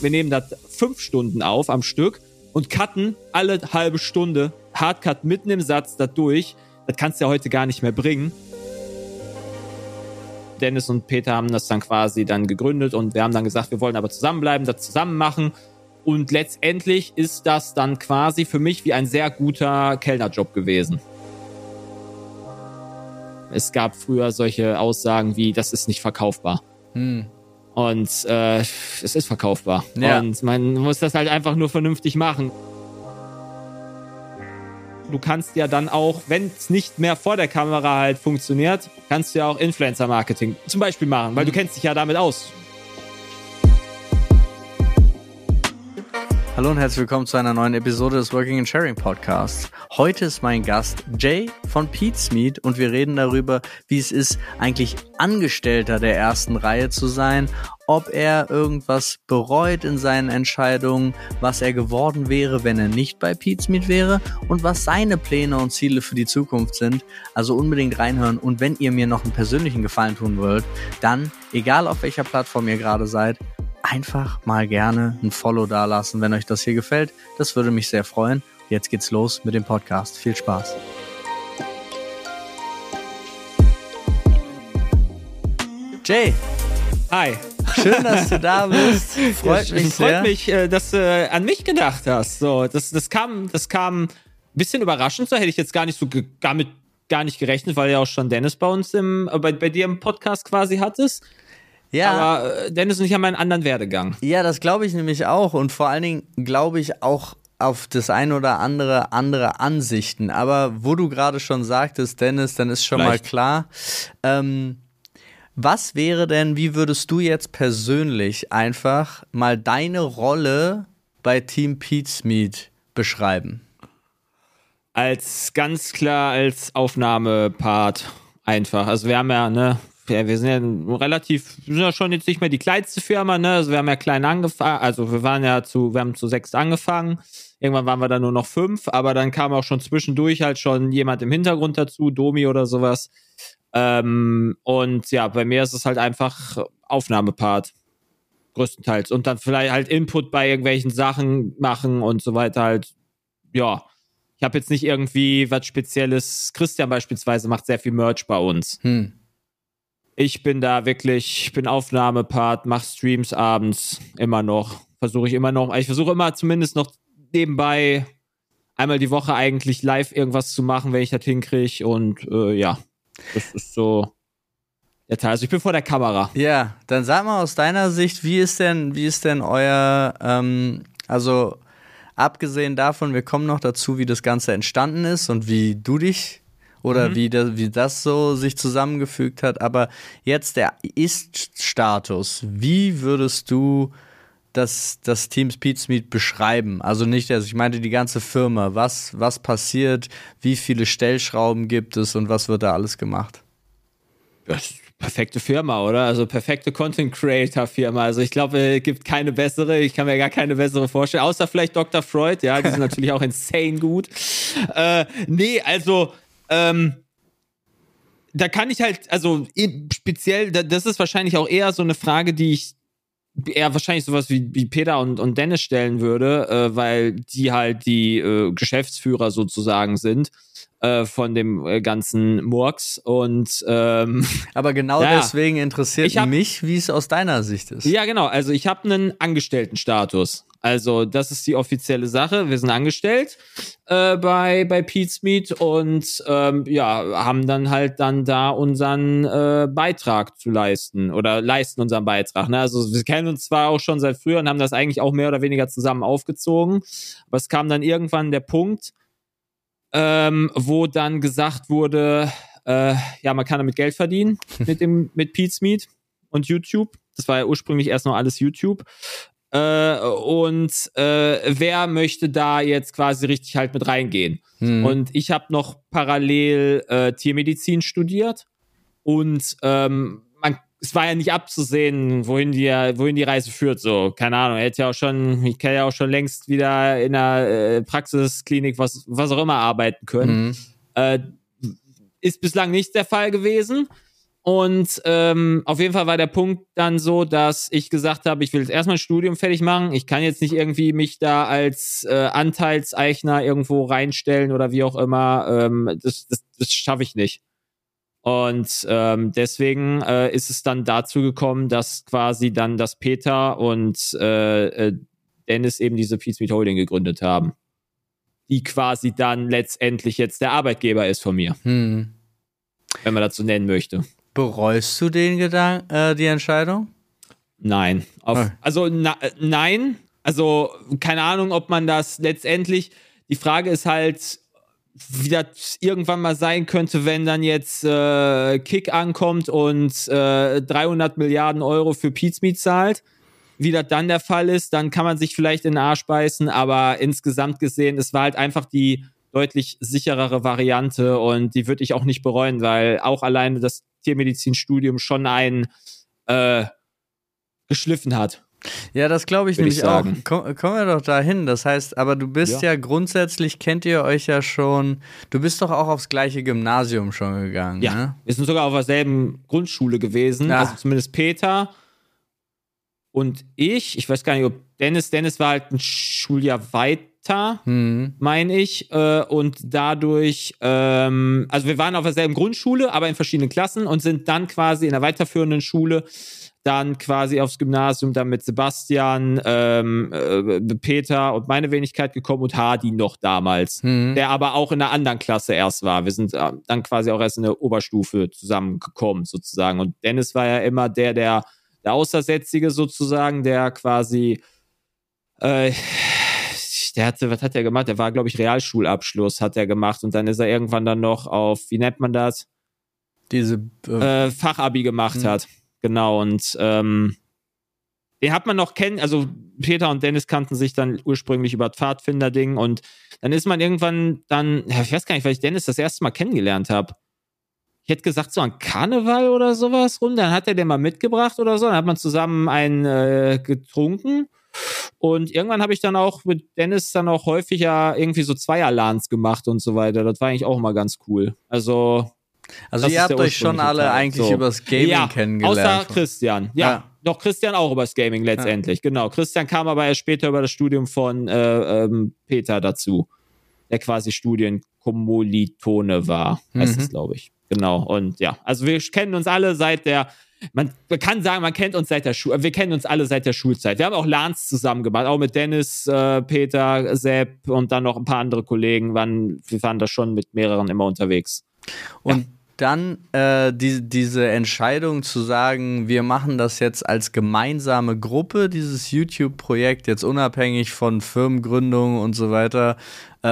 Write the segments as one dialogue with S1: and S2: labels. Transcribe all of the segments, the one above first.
S1: wir nehmen das fünf Stunden auf am Stück und cutten alle halbe Stunde, Hardcut mitten im Satz da durch. Das kannst du ja heute gar nicht mehr bringen. Dennis und Peter haben das dann quasi dann gegründet und wir haben dann gesagt, wir wollen aber zusammenbleiben, das zusammen machen. Und letztendlich ist das dann quasi für mich wie ein sehr guter Kellnerjob gewesen. Es gab früher solche Aussagen wie, das ist nicht verkaufbar. Hm. Und äh, es ist verkaufbar. Ja. Und man muss das halt einfach nur vernünftig machen. Du kannst ja dann auch, wenn es nicht mehr vor der Kamera halt funktioniert, kannst du ja auch Influencer-Marketing zum Beispiel machen, weil mhm. du kennst dich ja damit aus.
S2: Hallo und herzlich willkommen zu einer neuen Episode des Working and Sharing Podcasts. Heute ist mein Gast Jay von Pete's Meet und wir reden darüber, wie es ist, eigentlich Angestellter der ersten Reihe zu sein, ob er irgendwas bereut in seinen Entscheidungen, was er geworden wäre, wenn er nicht bei Pete's Meet wäre und was seine Pläne und Ziele für die Zukunft sind. Also unbedingt reinhören und wenn ihr mir noch einen persönlichen Gefallen tun wollt, dann, egal auf welcher Plattform ihr gerade seid, einfach mal gerne ein Follow dalassen, wenn euch das hier gefällt. Das würde mich sehr freuen. Jetzt geht's los mit dem Podcast. Viel Spaß. Jay.
S1: Hi.
S2: Schön, dass du da bist.
S1: Freut ja, mich sehr. Freut mich, äh, dass du an mich gedacht hast. So, das, das kam, das kam ein bisschen überraschend. So hätte ich jetzt gar nicht so damit gar nicht gerechnet, weil ja auch schon Dennis bei uns im, äh, bei, bei dir im Podcast quasi hattest. Ja. Aber äh, Dennis und ich haben einen anderen Werdegang.
S2: Ja, das glaube ich nämlich auch. Und vor allen Dingen glaube ich auch auf das ein oder andere andere Ansichten. Aber wo du gerade schon sagtest, Dennis, dann ist schon Vielleicht. mal klar. Ähm, was wäre denn, wie würdest du jetzt persönlich einfach mal deine Rolle bei Team Pete's Meet beschreiben?
S1: Als ganz klar als Aufnahmepart einfach. Also wir haben ja, ne, ja, wir sind ja relativ, wir sind ja schon jetzt nicht mehr die kleinste Firma, ne? Also wir haben ja klein angefangen, also wir waren ja zu, wir haben zu sechs angefangen. Irgendwann waren wir dann nur noch fünf, aber dann kam auch schon zwischendurch halt schon jemand im Hintergrund dazu, Domi oder sowas. Ähm, und ja, bei mir ist es halt einfach Aufnahmepart. Größtenteils. Und dann vielleicht halt Input bei irgendwelchen Sachen machen und so weiter halt. Ja. Ich habe jetzt nicht irgendwie was Spezielles. Christian beispielsweise macht sehr viel Merch bei uns. Hm. Ich bin da wirklich, ich bin Aufnahmepart, mach Streams abends immer noch. Versuche ich immer noch. Ich versuche immer zumindest noch nebenbei einmal die Woche eigentlich live irgendwas zu machen, wenn ich das hinkriege. Und äh, ja, das ist so der Teil. Also ich bin vor der Kamera.
S2: Ja, dann sag mal aus deiner Sicht, wie ist denn, wie ist denn euer, ähm, also abgesehen davon, wir kommen noch dazu, wie das Ganze entstanden ist und wie du dich oder mhm. wie, das, wie das so sich zusammengefügt hat. Aber jetzt der Ist-Status. Wie würdest du das, das Team Speedsmeet beschreiben? Also nicht, also ich meinte die ganze Firma. Was, was passiert? Wie viele Stellschrauben gibt es und was wird da alles gemacht?
S1: Das perfekte Firma, oder? Also perfekte Content Creator Firma. Also ich glaube, es gibt keine bessere. Ich kann mir gar keine bessere vorstellen. Außer vielleicht Dr. Freud. Ja, die sind natürlich auch insane gut. Äh, nee, also ähm, da kann ich halt, also speziell, das ist wahrscheinlich auch eher so eine Frage, die ich eher wahrscheinlich sowas wie, wie Peter und, und Dennis stellen würde, äh, weil die halt die äh, Geschäftsführer sozusagen sind äh, von dem äh, ganzen Murks und ähm,
S2: aber genau ja, deswegen interessiert hab, mich, wie es aus deiner Sicht ist.
S1: Ja, genau. Also ich habe einen Angestelltenstatus. Also das ist die offizielle Sache. Wir sind angestellt äh, bei bei Pete's Meet und ähm, ja haben dann halt dann da unseren äh, Beitrag zu leisten oder leisten unseren Beitrag. Ne? Also wir kennen uns zwar auch schon seit früher und haben das eigentlich auch mehr oder weniger zusammen aufgezogen, aber es kam dann irgendwann der Punkt, ähm, wo dann gesagt wurde, äh, ja man kann damit Geld verdienen mit dem mit Pete's Meet und YouTube. Das war ja ursprünglich erst noch alles YouTube. Äh, und äh, wer möchte da jetzt quasi richtig halt mit reingehen? Hm. Und ich habe noch parallel äh, Tiermedizin studiert und ähm, man, es war ja nicht abzusehen, wohin die, wohin die Reise führt. So, keine Ahnung. Er hätte ja auch schon, ich kann ja auch schon längst wieder in einer äh, Praxisklinik, was, was auch immer arbeiten können. Hm. Äh, ist bislang nicht der Fall gewesen. Und ähm, auf jeden Fall war der Punkt dann so, dass ich gesagt habe, ich will jetzt erstmal ein Studium fertig machen. Ich kann jetzt nicht irgendwie mich da als äh, Anteilseigner irgendwo reinstellen oder wie auch immer. Ähm, das das, das schaffe ich nicht. Und ähm, deswegen äh, ist es dann dazu gekommen, dass quasi dann das Peter und äh, äh, Dennis eben diese Peace Meet Holding gegründet haben. Die quasi dann letztendlich jetzt der Arbeitgeber ist von mir. Hm. Wenn man so nennen möchte.
S2: Bereust du den Gedanken, äh, die Entscheidung?
S1: Nein. Auf, oh. Also na, nein. Also keine Ahnung, ob man das letztendlich. Die Frage ist halt, wie das irgendwann mal sein könnte, wenn dann jetzt äh, Kick ankommt und äh, 300 Milliarden Euro für Pizmeet zahlt. Wie das dann der Fall ist, dann kann man sich vielleicht in den Arsch beißen, aber insgesamt gesehen, es war halt einfach die deutlich sicherere Variante und die würde ich auch nicht bereuen, weil auch alleine das Tiermedizinstudium schon einen äh, geschliffen hat.
S2: Ja, das glaube ich nämlich ich auch. Komm, kommen wir doch dahin. Das heißt, aber du bist ja. ja. grundsätzlich, kennt ihr euch ja schon, du bist doch auch aufs gleiche Gymnasium schon gegangen.
S1: Ja,
S2: ne?
S1: wir sind sogar auf derselben Grundschule gewesen. Ja. Also zumindest Peter und ich. Ich weiß gar nicht, ob Dennis, Dennis war halt ein Schuljahr weiter, mhm. meine ich. Äh, und dadurch, ähm, also wir waren auf derselben Grundschule, aber in verschiedenen Klassen und sind dann quasi in der weiterführenden Schule dann quasi aufs Gymnasium dann mit Sebastian, ähm, äh, Peter und meine Wenigkeit gekommen und Hardy noch damals, mhm. der aber auch in einer anderen Klasse erst war. Wir sind äh, dann quasi auch erst in der Oberstufe zusammengekommen sozusagen. Und Dennis war ja immer der, der, der Außersätzige sozusagen, der quasi äh, der hatte, was hat er gemacht? Der war, glaube ich, Realschulabschluss hat er gemacht und dann ist er irgendwann dann noch auf, wie nennt man das?
S2: Diese
S1: äh, äh Fachabi gemacht mhm. hat. Genau, und ähm, den hat man noch kennen, also Peter und Dennis kannten sich dann ursprünglich über Pfadfinder-Ding und dann ist man irgendwann dann, ich weiß gar nicht, weil ich Dennis das erste Mal kennengelernt habe. Ich hätte gesagt, so ein Karneval oder sowas rum, dann hat er den mal mitgebracht oder so, dann hat man zusammen einen äh, getrunken und irgendwann habe ich dann auch mit Dennis dann auch häufiger irgendwie so Zweierlans gemacht und so weiter. Das war eigentlich auch immer ganz cool. Also
S2: also ihr habt euch schon alle Teil. eigentlich so. übers Gaming ja, kennengelernt.
S1: Außer Christian. Ja, ja. Doch Christian auch übers Gaming letztendlich. Ja. Genau. Christian kam aber erst später über das Studium von äh, ähm, Peter dazu, der quasi Studienkommilitone war, heißt mhm. es, glaube ich. Genau. Und ja, also wir kennen uns alle seit der man, man, kann sagen, man kennt uns seit der Schule, wir kennen uns alle seit der Schulzeit. Wir haben auch LANs zusammen gemacht, auch mit Dennis, äh, Peter, Sepp und dann noch ein paar andere Kollegen. Waren, wir waren da schon mit mehreren immer unterwegs.
S2: Und ja dann äh, die, diese Entscheidung zu sagen, wir machen das jetzt als gemeinsame Gruppe, dieses YouTube-Projekt, jetzt unabhängig von Firmengründung und so weiter.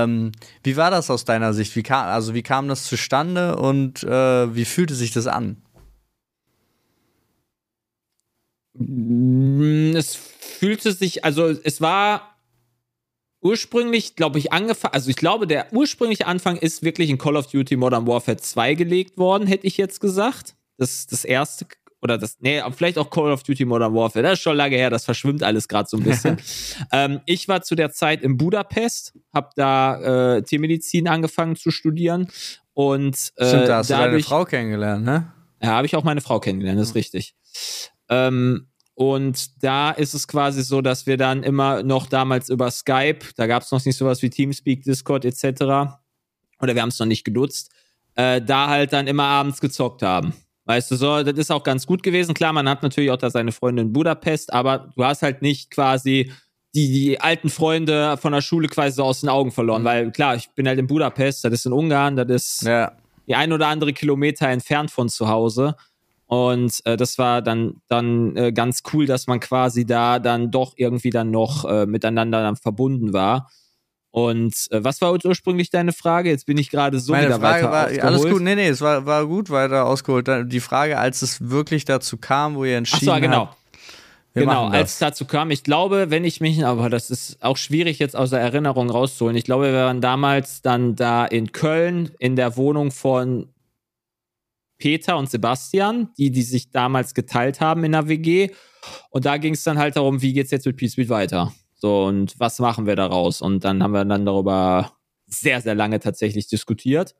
S2: Ähm, wie war das aus deiner Sicht? Wie kam, also wie kam das zustande und äh, wie fühlte sich das an?
S1: Es fühlte sich, also es war ursprünglich, glaube ich, angefangen, also ich glaube, der ursprüngliche Anfang ist wirklich in Call of Duty Modern Warfare 2 gelegt worden, hätte ich jetzt gesagt. Das das erste oder das, nee, vielleicht auch Call of Duty Modern Warfare. Das ist schon lange her, das verschwimmt alles gerade so ein bisschen. ähm, ich war zu der Zeit in Budapest, habe da äh, Tiermedizin angefangen zu studieren und
S2: äh, Stimmt, da hast dadurch, du deine Frau kennengelernt, ne?
S1: Ja, habe ich auch meine Frau kennengelernt, das ist richtig. Ähm, und da ist es quasi so, dass wir dann immer noch damals über Skype, da gab es noch nicht sowas wie Teamspeak, Discord etc. Oder wir haben es noch nicht genutzt, äh, da halt dann immer abends gezockt haben. Weißt du, so, das ist auch ganz gut gewesen. Klar, man hat natürlich auch da seine Freunde in Budapest, aber du hast halt nicht quasi die, die alten Freunde von der Schule quasi so aus den Augen verloren. Mhm. Weil klar, ich bin halt in Budapest, das ist in Ungarn, das ist ja. die ein oder andere Kilometer entfernt von zu Hause. Und äh, das war dann, dann äh, ganz cool, dass man quasi da dann doch irgendwie dann noch äh, miteinander dann verbunden war. Und äh, was war ursprünglich deine Frage? Jetzt bin ich gerade so
S2: Meine
S1: wieder
S2: Frage weiter war, ausgeholt. Alles gut, nee, nee, es war, war gut weiter ausgeholt. Die Frage, als es wirklich dazu kam, wo ihr entschieden
S1: Ach so, genau.
S2: habt,
S1: genau, als es dazu kam, ich glaube, wenn ich mich, aber das ist auch schwierig jetzt aus der Erinnerung rauszuholen. Ich glaube, wir waren damals dann da in Köln in der Wohnung von Peter und Sebastian, die, die sich damals geteilt haben in der WG. Und da ging es dann halt darum, wie geht's jetzt mit Peace Beat weiter? So, und was machen wir daraus? Und dann haben wir dann darüber sehr, sehr lange tatsächlich diskutiert.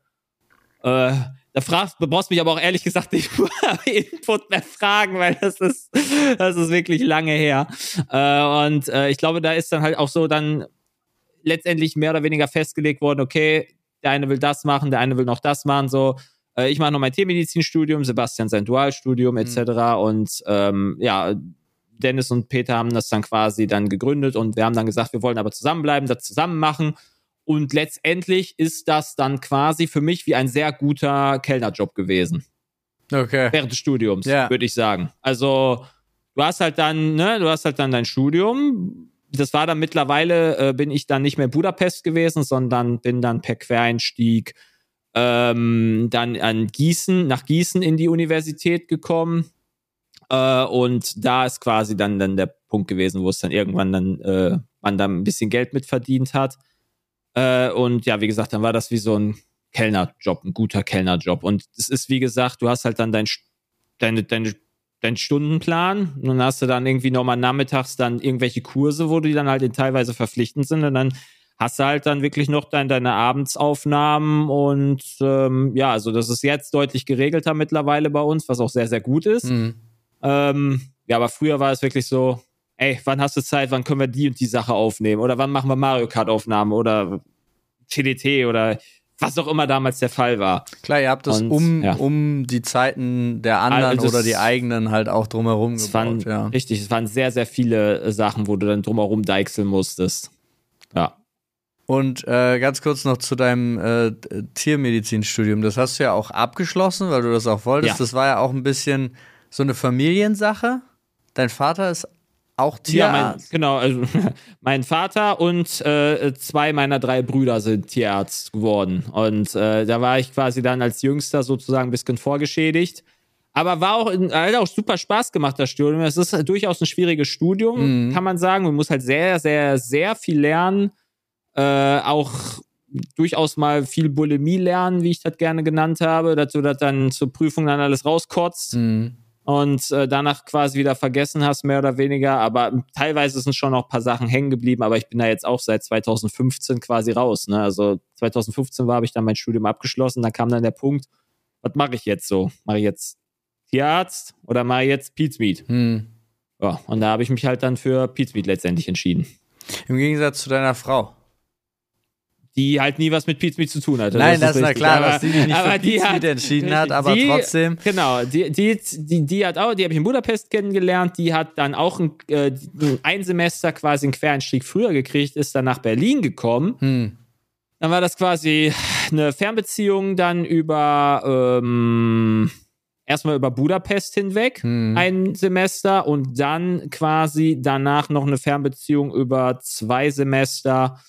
S1: Äh, da fragst, du brauchst mich aber auch ehrlich gesagt nicht Input mehr fragen, weil das ist, das ist wirklich lange her. Äh, und äh, ich glaube, da ist dann halt auch so dann letztendlich mehr oder weniger festgelegt worden, okay, der eine will das machen, der eine will noch das machen, so. Äh, ich mache noch mein Tiermedizinstudium, Sebastian sein Dualstudium etc. Mhm. Und ähm, ja, Dennis und Peter haben das dann quasi dann gegründet und wir haben dann gesagt, wir wollen aber zusammenbleiben, das zusammen machen. Und letztendlich ist das dann quasi für mich wie ein sehr guter Kellnerjob gewesen.
S2: Okay.
S1: Während des Studiums, ja. würde ich sagen. Also, du hast halt dann, ne, du hast halt dann dein Studium. Das war dann mittlerweile, äh, bin ich dann nicht mehr Budapest gewesen, sondern bin dann per Quereinstieg ähm, dann an Gießen, nach Gießen in die Universität gekommen. Äh, und da ist quasi dann, dann der Punkt gewesen, wo es dann irgendwann dann, äh, man da ein bisschen Geld mitverdient hat. Äh, und ja, wie gesagt, dann war das wie so ein Kellnerjob, ein guter Kellnerjob. Und es ist, wie gesagt, du hast halt dann dein, deine, deine, deinen Stundenplan und dann hast du dann irgendwie nochmal nachmittags dann irgendwelche Kurse, wo die dann halt in teilweise verpflichtend sind und dann hast du halt dann wirklich noch dein, deine Abendsaufnahmen und ähm, ja, also das ist jetzt deutlich geregelter mittlerweile bei uns, was auch sehr, sehr gut ist. Mhm. Ähm, ja, aber früher war es wirklich so, ey, wann hast du Zeit, wann können wir die und die Sache aufnehmen? Oder wann machen wir Mario Kart Aufnahmen oder TDT oder was auch immer damals der Fall war.
S2: Klar, ihr habt das und, um, ja. um die Zeiten der anderen also oder die eigenen halt auch drumherum
S1: gebaut. Waren, ja. Richtig, es waren sehr, sehr viele äh, Sachen, wo du dann drumherum deichseln musstest. Ja.
S2: Und äh, ganz kurz noch zu deinem äh, Tiermedizinstudium. Das hast du ja auch abgeschlossen, weil du das auch wolltest. Ja. Das war ja auch ein bisschen so eine Familiensache. Dein Vater ist auch Tierarzt? Ja,
S1: mein, genau. Also, mein Vater und äh, zwei meiner drei Brüder sind Tierarzt geworden. Und äh, da war ich quasi dann als Jüngster sozusagen ein bisschen vorgeschädigt. Aber war auch, hat auch super Spaß gemacht, das Studium. Es ist durchaus ein schwieriges Studium, mhm. kann man sagen. Man muss halt sehr, sehr, sehr viel lernen. Äh, auch durchaus mal viel Bulimie lernen, wie ich das gerne genannt habe, dass du das dann zur Prüfung dann alles rauskotzt. Mhm und äh, danach quasi wieder vergessen hast, mehr oder weniger. Aber teilweise sind schon noch ein paar Sachen hängen geblieben, aber ich bin da jetzt auch seit 2015 quasi raus. Ne? Also 2015 war, habe ich dann mein Studium abgeschlossen, da kam dann der Punkt, was mache ich jetzt so? Mache ich jetzt Tierarzt oder mache ich jetzt Pizmeat? Hm. Ja, und da habe ich mich halt dann für Pizmeat letztendlich entschieden.
S2: Im Gegensatz zu deiner Frau
S1: die halt nie was mit Pizmeet zu tun hatte.
S2: Nein, das, das ist na klar, aber, dass sie nicht aber für die hat, entschieden hat, aber
S1: die,
S2: trotzdem.
S1: Genau, die, die, die, die hat auch, die habe ich in Budapest kennengelernt, die hat dann auch ein, äh, ein Semester quasi einen Quereinstieg früher gekriegt, ist dann nach Berlin gekommen. Hm. Dann war das quasi eine Fernbeziehung dann über ähm, erstmal über Budapest hinweg hm. ein Semester und dann quasi danach noch eine Fernbeziehung über zwei Semester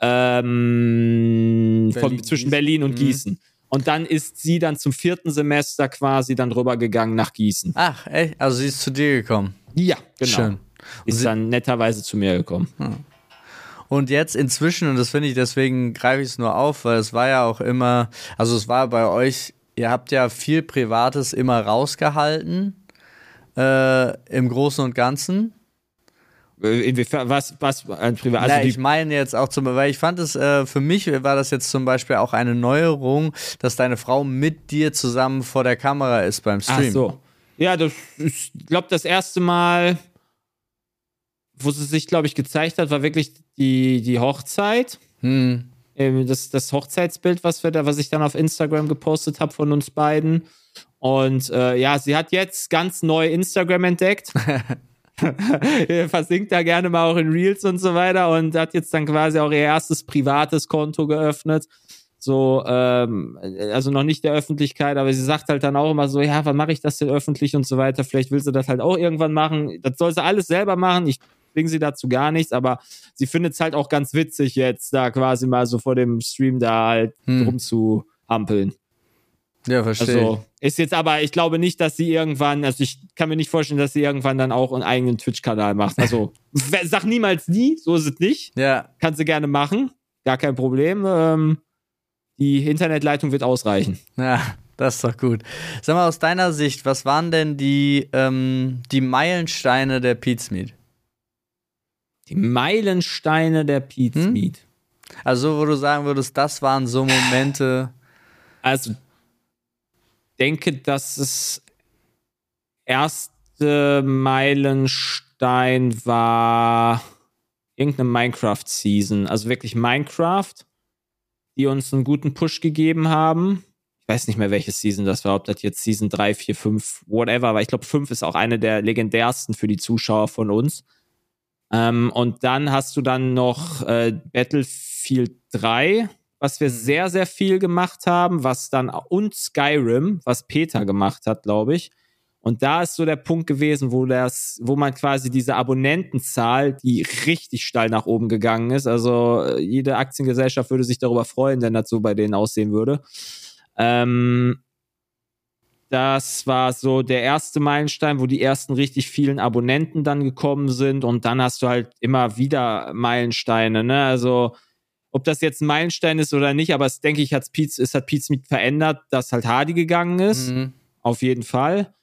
S1: ähm, Berlin, von, zwischen Berlin und mhm. Gießen. Und dann ist sie dann zum vierten Semester quasi dann rübergegangen nach Gießen.
S2: Ach, ey, also sie ist zu dir gekommen.
S1: Ja, genau. Schön. Ist dann netterweise zu mir gekommen.
S2: Hm. Und jetzt inzwischen, und das finde ich, deswegen greife ich es nur auf, weil es war ja auch immer, also es war bei euch, ihr habt ja viel Privates immer rausgehalten, äh, im Großen und Ganzen.
S1: Äh, inwiefern, was, was ein
S2: Privat? Also Na, ich meine jetzt auch zum weil ich fand es, äh, für mich war das jetzt zum Beispiel auch eine Neuerung, dass deine Frau mit dir zusammen vor der Kamera ist beim Stream. Ach so.
S1: Ja, das ist, glaube das erste Mal, wo sie sich, glaube ich, gezeigt hat, war wirklich die, die Hochzeit. Hm. Ähm, das, das Hochzeitsbild, was wir da, was ich dann auf Instagram gepostet habe von uns beiden. Und äh, ja, sie hat jetzt ganz neu Instagram entdeckt. versinkt da gerne mal auch in Reels und so weiter und hat jetzt dann quasi auch ihr erstes privates Konto geöffnet. So, ähm, also noch nicht der Öffentlichkeit, aber sie sagt halt dann auch immer so, ja, wann mache ich das denn öffentlich und so weiter. Vielleicht will sie das halt auch irgendwann machen. Das soll sie alles selber machen. Ich bringe sie dazu gar nichts, aber sie findet es halt auch ganz witzig, jetzt da quasi mal so vor dem Stream da halt hm. rumzuhampeln.
S2: Ja, verstehe. Also
S1: ist jetzt aber, ich glaube nicht, dass sie irgendwann, also ich kann mir nicht vorstellen, dass sie irgendwann dann auch einen eigenen Twitch-Kanal macht. Also sag niemals nie, so ist es nicht.
S2: Ja.
S1: Kann sie gerne machen, gar kein Problem. Ähm, die Internetleitung wird ausreichen.
S2: Ja, das ist doch gut. Sag mal, aus deiner Sicht, was waren denn die, ähm, die Meilensteine der Pizmeet?
S1: Die Meilensteine der Pizmeet. Hm?
S2: Also, wo du sagen würdest, das waren so Momente.
S1: Also, denke, dass es erste Meilenstein war irgendeine Minecraft-Season. Also wirklich Minecraft, die uns einen guten Push gegeben haben. Ich weiß nicht mehr, welche Season das war, ob das jetzt Season 3, 4, 5, whatever, aber ich glaube, 5 ist auch eine der legendärsten für die Zuschauer von uns. Ähm, und dann hast du dann noch äh, Battlefield 3, was wir mhm. sehr, sehr viel gemacht haben, was dann und Skyrim, was Peter gemacht hat, glaube ich. Und da ist so der Punkt gewesen, wo das, wo man quasi diese Abonnentenzahl, die richtig steil nach oben gegangen ist. Also äh, jede Aktiengesellschaft würde sich darüber freuen, wenn das so bei denen aussehen würde. Ähm, das war so der erste Meilenstein, wo die ersten richtig vielen Abonnenten dann gekommen sind. Und dann hast du halt immer wieder Meilensteine. Ne? Also ob das jetzt ein Meilenstein ist oder nicht, aber es denke ich, hat Pizza, es hat Pizza mit verändert, dass halt Hardy gegangen ist. Mhm. Auf jeden Fall.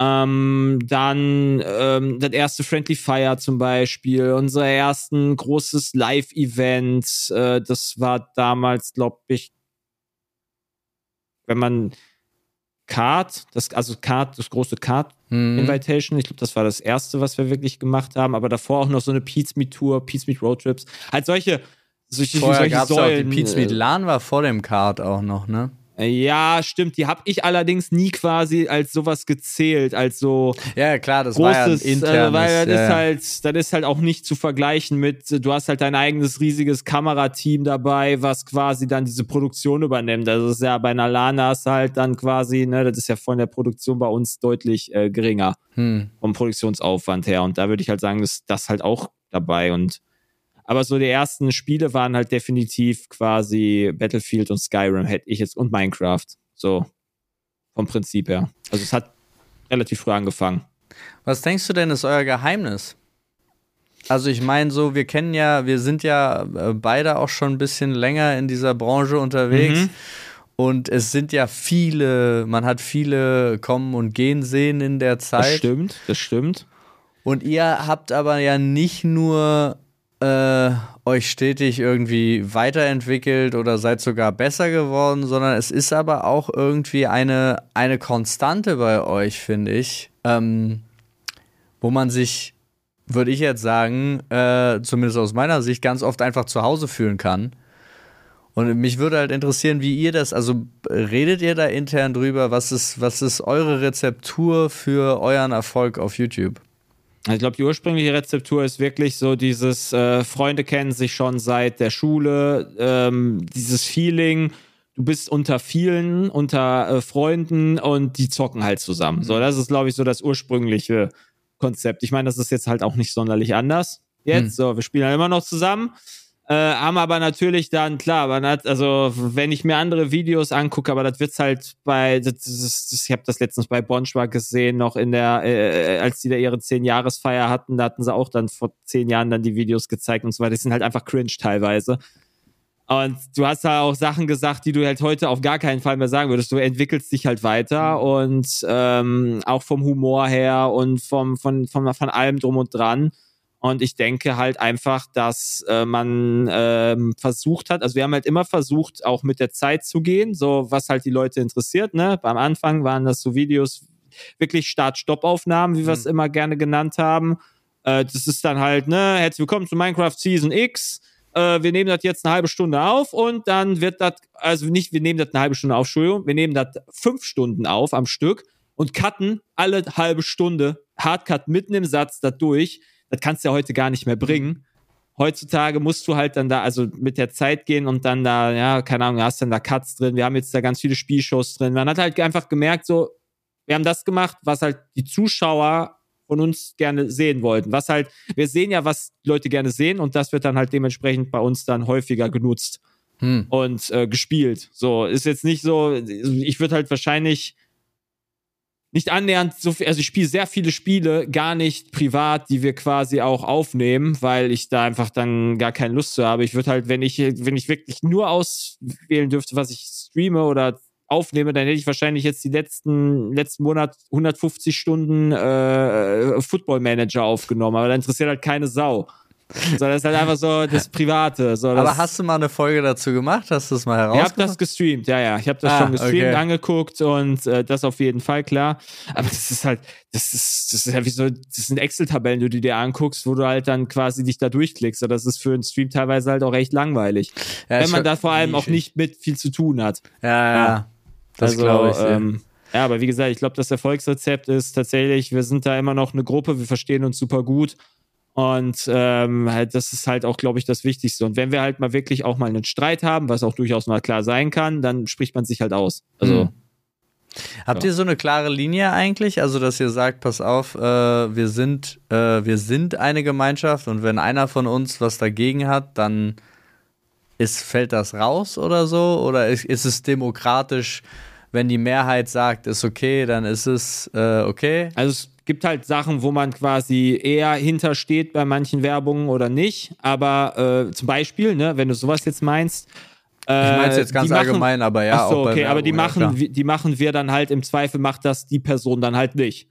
S1: Ähm, dann ähm, das erste Friendly Fire zum Beispiel, unser ersten großes Live-Event. Äh, das war damals, glaube ich, wenn man Card, das, also Card, das große Card mhm. Invitation, ich glaube, das war das erste, was wir wirklich gemacht haben, aber davor auch noch so eine Pizza Meet Tour, Pizza Meet Road Trips. Halt solche, solche,
S2: Vorher solche Säulen. Auch die Pizza Meet LAN war vor dem Card auch noch, ne?
S1: Ja, stimmt. Die habe ich allerdings nie quasi als sowas gezählt, als so
S2: ja klar, das großes, war ja ein internes,
S1: äh, weil das
S2: ja.
S1: ist halt, das ist halt auch nicht zu vergleichen mit. Du hast halt dein eigenes riesiges Kamerateam dabei, was quasi dann diese Produktion übernimmt. Also das ist ja bei einer Lana ist halt dann quasi, ne, das ist ja von der Produktion bei uns deutlich äh, geringer hm. vom Produktionsaufwand her. Und da würde ich halt sagen, ist das halt auch dabei und aber so die ersten Spiele waren halt definitiv quasi Battlefield und Skyrim, hätte ich jetzt, und Minecraft. So vom Prinzip her. Also es hat relativ früh angefangen.
S2: Was denkst du denn, ist euer Geheimnis? Also ich meine so, wir kennen ja, wir sind ja äh, beide auch schon ein bisschen länger in dieser Branche unterwegs. Mhm. Und es sind ja viele, man hat viele kommen und gehen sehen in der Zeit. Das
S1: stimmt, das stimmt.
S2: Und ihr habt aber ja nicht nur äh, euch stetig irgendwie weiterentwickelt oder seid sogar besser geworden, sondern es ist aber auch irgendwie eine, eine Konstante bei euch, finde ich, ähm, wo man sich, würde ich jetzt sagen, äh, zumindest aus meiner Sicht, ganz oft einfach zu Hause fühlen kann. Und mich würde halt interessieren, wie ihr das, also redet ihr da intern drüber? Was ist, was ist eure Rezeptur für euren Erfolg auf YouTube?
S1: Ich glaube, die ursprüngliche Rezeptur ist wirklich so dieses, äh, Freunde kennen sich schon seit der Schule, ähm, dieses Feeling, du bist unter vielen, unter äh, Freunden und die zocken halt zusammen. Mhm. So, das ist, glaube ich, so das ursprüngliche Konzept. Ich meine, das ist jetzt halt auch nicht sonderlich anders. Jetzt, mhm. so, wir spielen halt immer noch zusammen. Äh, haben aber natürlich dann, klar, man hat, also wenn ich mir andere Videos angucke, aber das wird's halt bei, das, das, das, ich habe das letztens bei Bonschwag gesehen, noch in der, äh, äh, als die da ihre zehn-Jahresfeier hatten, da hatten sie auch dann vor zehn Jahren dann die Videos gezeigt und so weiter. Die sind halt einfach cringe teilweise. Und du hast da auch Sachen gesagt, die du halt heute auf gar keinen Fall mehr sagen würdest. Du entwickelst dich halt weiter mhm. und ähm, auch vom Humor her und vom, von, von, von allem drum und dran. Und ich denke halt einfach, dass äh, man ähm, versucht hat, also wir haben halt immer versucht, auch mit der Zeit zu gehen, so was halt die Leute interessiert. Ne? Beim Anfang waren das so Videos, wirklich Start-Stopp-Aufnahmen, wie wir es mhm. immer gerne genannt haben. Äh, das ist dann halt, ne, herzlich willkommen zu Minecraft Season X. Äh, wir nehmen das jetzt eine halbe Stunde auf und dann wird das, also nicht, wir nehmen das eine halbe Stunde auf, Entschuldigung, wir nehmen das fünf Stunden auf am Stück und cutten alle halbe Stunde, Hardcut mitten im Satz da durch das kannst du ja heute gar nicht mehr bringen. Heutzutage musst du halt dann da, also mit der Zeit gehen und dann da, ja, keine Ahnung, hast dann da Cuts drin. Wir haben jetzt da ganz viele Spielshows drin. Man hat halt einfach gemerkt, so, wir haben das gemacht, was halt die Zuschauer von uns gerne sehen wollten. Was halt, wir sehen ja, was Leute gerne sehen und das wird dann halt dementsprechend bei uns dann häufiger genutzt hm. und äh, gespielt. So, ist jetzt nicht so, ich würde halt wahrscheinlich nicht annähernd so viel, also ich spiele sehr viele Spiele gar nicht privat, die wir quasi auch aufnehmen, weil ich da einfach dann gar keine Lust zu habe. Ich würde halt, wenn ich, wenn ich wirklich nur auswählen dürfte, was ich streame oder aufnehme, dann hätte ich wahrscheinlich jetzt die letzten, letzten Monat 150 Stunden äh, Football Manager aufgenommen, aber da interessiert halt keine Sau. So, das ist halt einfach so das Private. So, das
S2: Aber hast du mal eine Folge dazu gemacht? Hast du es mal
S1: ich
S2: herausgefunden?
S1: habe das gestreamt, ja, ja. Ich habe das
S2: Ah,
S1: schon gestreamt,
S2: okay.
S1: angeguckt und äh, das auf jeden Fall klar. Aber das ist halt, das ist, das ist ja wie so, das sind Excel-Tabellen, die du dir anguckst, wo du halt dann quasi dich da durchklickst. Und das ist für einen Stream teilweise halt auch echt langweilig.
S2: Ja,
S1: wenn man da vor allem auch nicht mit viel zu tun hat.
S2: Ja, ja,
S1: Ja.
S2: das
S1: also,
S2: glaube ich.
S1: Ähm, ja, aber wie gesagt, ich glaube, das Erfolgsrezept ist tatsächlich, wir sind da immer noch eine Gruppe, wir verstehen uns super gut. Und ähm, halt, das ist halt auch, glaube ich, das Wichtigste. Und wenn wir halt mal wirklich auch mal einen Streit haben, was auch durchaus mal klar sein kann, dann spricht man sich halt aus. Also,
S2: Mhm. Habt ihr so eine klare Linie eigentlich? Also, dass ihr sagt, pass auf, äh, wir sind, äh, wir sind eine Gemeinschaft und wenn einer von uns was dagegen hat, dann ist, fällt das raus oder so? Oder ist, ist es demokratisch, wenn die Mehrheit sagt, ist okay, dann ist es äh, okay?
S1: also es gibt halt Sachen, wo man quasi eher hintersteht bei manchen Werbungen oder nicht. Aber äh, zum Beispiel, ne, wenn du sowas jetzt meinst,
S2: Ich meine es jetzt ganz
S1: machen-
S2: allgemein, aber ja.
S1: Ach so,
S2: auch bei
S1: okay, aber die
S2: Werbung, ja,
S1: machen, die machen wir dann halt im Zweifel macht das die Person dann halt nicht.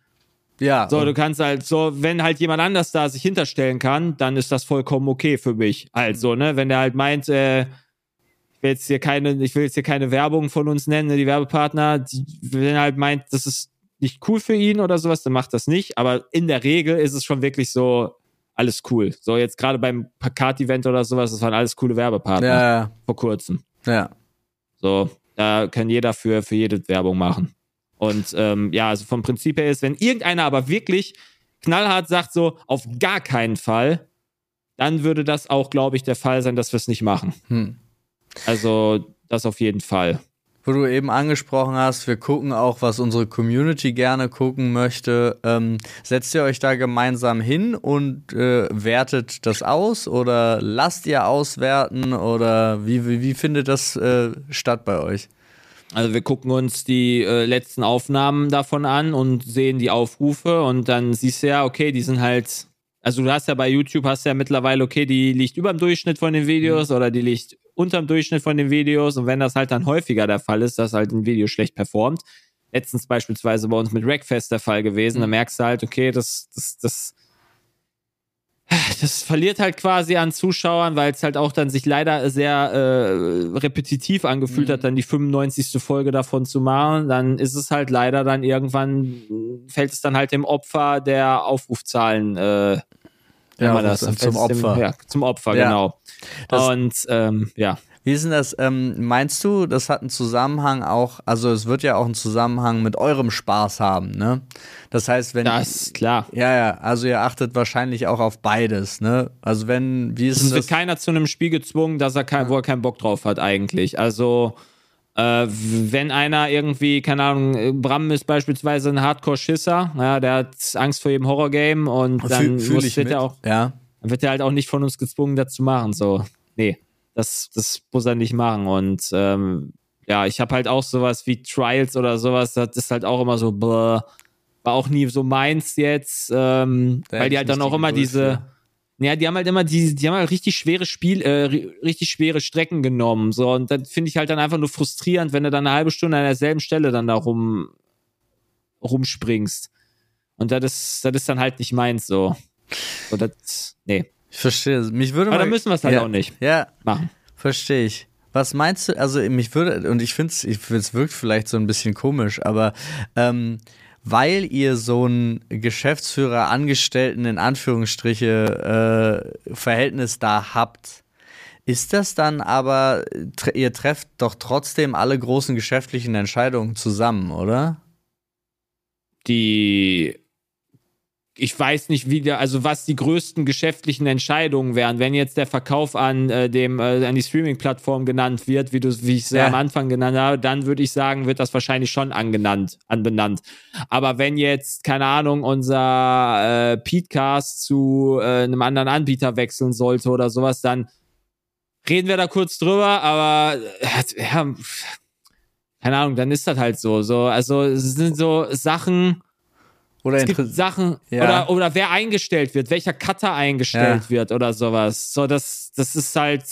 S2: Ja,
S1: So, du kannst halt so, wenn halt jemand anders da sich hinterstellen kann, dann ist das vollkommen okay für mich. Halt so, ne? Wenn der halt meint, äh, ich will jetzt hier keine, ich will jetzt hier keine Werbung von uns nennen, ne, die Werbepartner, die, wenn er halt meint, das ist nicht cool für ihn oder sowas, dann macht das nicht. Aber in der Regel ist es schon wirklich so, alles cool. So, jetzt gerade beim Kart-Event oder sowas, das waren alles coole Werbepartner
S2: ja,
S1: vor kurzem.
S2: ja.
S1: So, da kann jeder für, für jede Werbung machen. Und ähm, ja, also vom Prinzip her ist, wenn irgendeiner aber wirklich knallhart sagt, so auf gar keinen Fall, dann würde das auch, glaube ich, der Fall sein, dass wir es nicht machen.
S2: Hm.
S1: Also das auf jeden Fall.
S2: Wo du eben angesprochen hast, wir gucken auch, was unsere Community gerne gucken möchte. Ähm, setzt ihr euch da gemeinsam hin und äh, wertet das aus oder lasst ihr auswerten oder wie, wie, wie findet das äh, statt bei euch?
S1: Also wir gucken uns die äh, letzten Aufnahmen davon an und sehen die Aufrufe und dann siehst du ja, okay, die sind halt, also du hast ja bei YouTube hast ja mittlerweile, okay, die liegt über dem Durchschnitt von den Videos oder die liegt unterm Durchschnitt von den Videos und wenn das halt dann häufiger der Fall ist, dass halt ein Video schlecht performt, letztens beispielsweise bei uns mit Rackfest der Fall gewesen, dann merkst du halt, okay, das, das, das, das verliert halt quasi an Zuschauern, weil es halt auch dann sich leider sehr äh, repetitiv angefühlt hat, dann die 95. Folge davon zu machen. Dann ist es halt leider dann irgendwann, fällt es dann halt dem Opfer der Aufrufzahlen, äh, nennt man das?
S2: zum
S1: es
S2: Opfer.
S1: Dem, ja, zum Opfer,
S2: Ja.
S1: genau.
S2: Das-
S1: Und ähm, ja.
S2: Wie ist denn das? Ähm, meinst du, das hat einen Zusammenhang auch, also es wird ja auch einen Zusammenhang mit eurem Spaß haben, ne? Das heißt, wenn.
S1: Das ist klar.
S2: ja, ja, also ihr achtet wahrscheinlich auch auf beides, ne? Also wenn, wie ist
S1: Es
S2: denn
S1: wird keiner zu einem Spiel gezwungen, dass er kein, wo er keinen Bock drauf hat eigentlich. Also äh, wenn einer irgendwie, keine Ahnung, Bram ist beispielsweise ein Hardcore-Schisser, ja, der hat Angst vor jedem Horrorgame und dann
S2: Fühl,
S1: muss, wird er auch,
S2: ja.
S1: dann wird er halt auch nicht von uns gezwungen, das zu machen. So, nee, das, das muss er nicht machen. Und ähm, ja, ich habe halt auch sowas wie Trials oder sowas, das ist halt auch immer so, bläh, war auch nie so meins jetzt, ähm, weil die halt dann auch immer
S2: Geduld
S1: diese.
S2: für.
S1: Ja, die haben halt immer die, die haben halt richtig schwere Spiel, äh, ri- richtig schwere Strecken genommen. So, und das finde ich halt dann einfach nur frustrierend, wenn du dann eine halbe Stunde an derselben Stelle dann da rum rumspringst. Und das ist, das ist dann halt nicht meins so. So, das, nee.
S2: Ich verstehe. Mich würde
S1: Aber
S2: mal,
S1: dann müssen wir es halt
S2: ja,
S1: auch nicht
S2: Ja,
S1: machen.
S2: verstehe ich. Was meinst du? Also mich würde und ich finde es, ich, es wirkt vielleicht so ein bisschen komisch, aber ähm, weil ihr so ein Geschäftsführer Angestellten in Anführungsstriche äh, Verhältnis da habt, ist das dann aber ihr trefft doch trotzdem alle großen geschäftlichen Entscheidungen zusammen, oder?
S1: Die, ich weiß nicht, wie der, also was die größten geschäftlichen Entscheidungen wären, wenn jetzt der Verkauf an äh, dem, äh, an die Streaming-Plattform genannt wird, wie du, wie ich es
S2: Ja.
S1: am Anfang genannt habe, dann würde ich sagen, wird das wahrscheinlich schon angenannt, anbenannt. Aber wenn jetzt, keine Ahnung, unser äh, Petecast zu äh, einem anderen Anbieter wechseln sollte oder sowas, dann reden wir da kurz drüber, aber äh, ja, keine Ahnung, dann ist das halt so. So, also es sind so Sachen,
S2: Oder
S1: es gibt Sachen
S2: Ja.
S1: oder, oder wer eingestellt wird, welcher Cutter eingestellt
S2: Ja.
S1: wird oder sowas. So, das, das ist halt,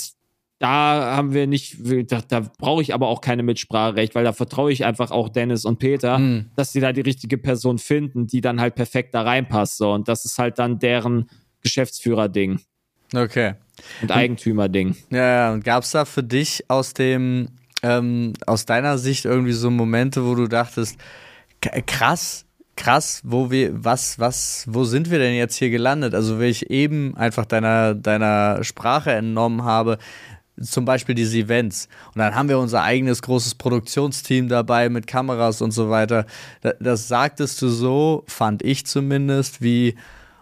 S1: da haben wir nicht, da, da brauche ich aber auch keine Mitspracherecht, weil da vertraue ich einfach auch Dennis und Peter,
S2: Hm.
S1: dass sie da die richtige Person finden, die dann halt perfekt da reinpasst. So, und das ist halt dann deren Geschäftsführer-Ding.
S2: Okay.
S1: Und Eigentümerding.
S2: Ja, ja. Und gab es da für dich aus dem, ähm, aus deiner Sicht irgendwie so Momente, wo du dachtest, krass, krass, wo wir, was, was, wo sind wir denn jetzt hier gelandet? Also, wenn ich eben einfach deiner, deiner Sprache entnommen habe, zum Beispiel diese Events. Und dann haben wir unser eigenes großes Produktionsteam dabei mit Kameras und so weiter. Das, das sagtest du so, fand ich zumindest, wie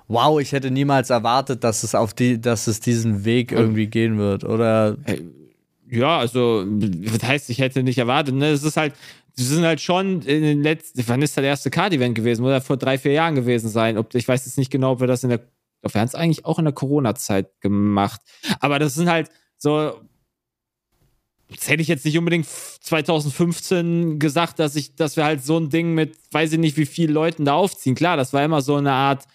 S2: wow, ich hätte niemals erwartet, dass es auf die, dass es diesen Weg irgendwie gehen wird, oder?
S1: Ja, also, das heißt, ich hätte nicht erwartet, ne? Es ist halt, sie sind halt schon in den letzten, wann ist das erste Card-Event gewesen? Oder vor drei, vier Jahren gewesen sein? Ob, ich weiß jetzt nicht genau, ob wir das in der, wir haben es eigentlich auch in der Corona-Zeit gemacht. Aber das sind halt so, das hätte ich jetzt nicht unbedingt 2015 gesagt, dass ich, dass wir halt so ein Ding mit, weiß ich nicht, wie vielen Leuten da aufziehen. Klar, das war immer so eine Art,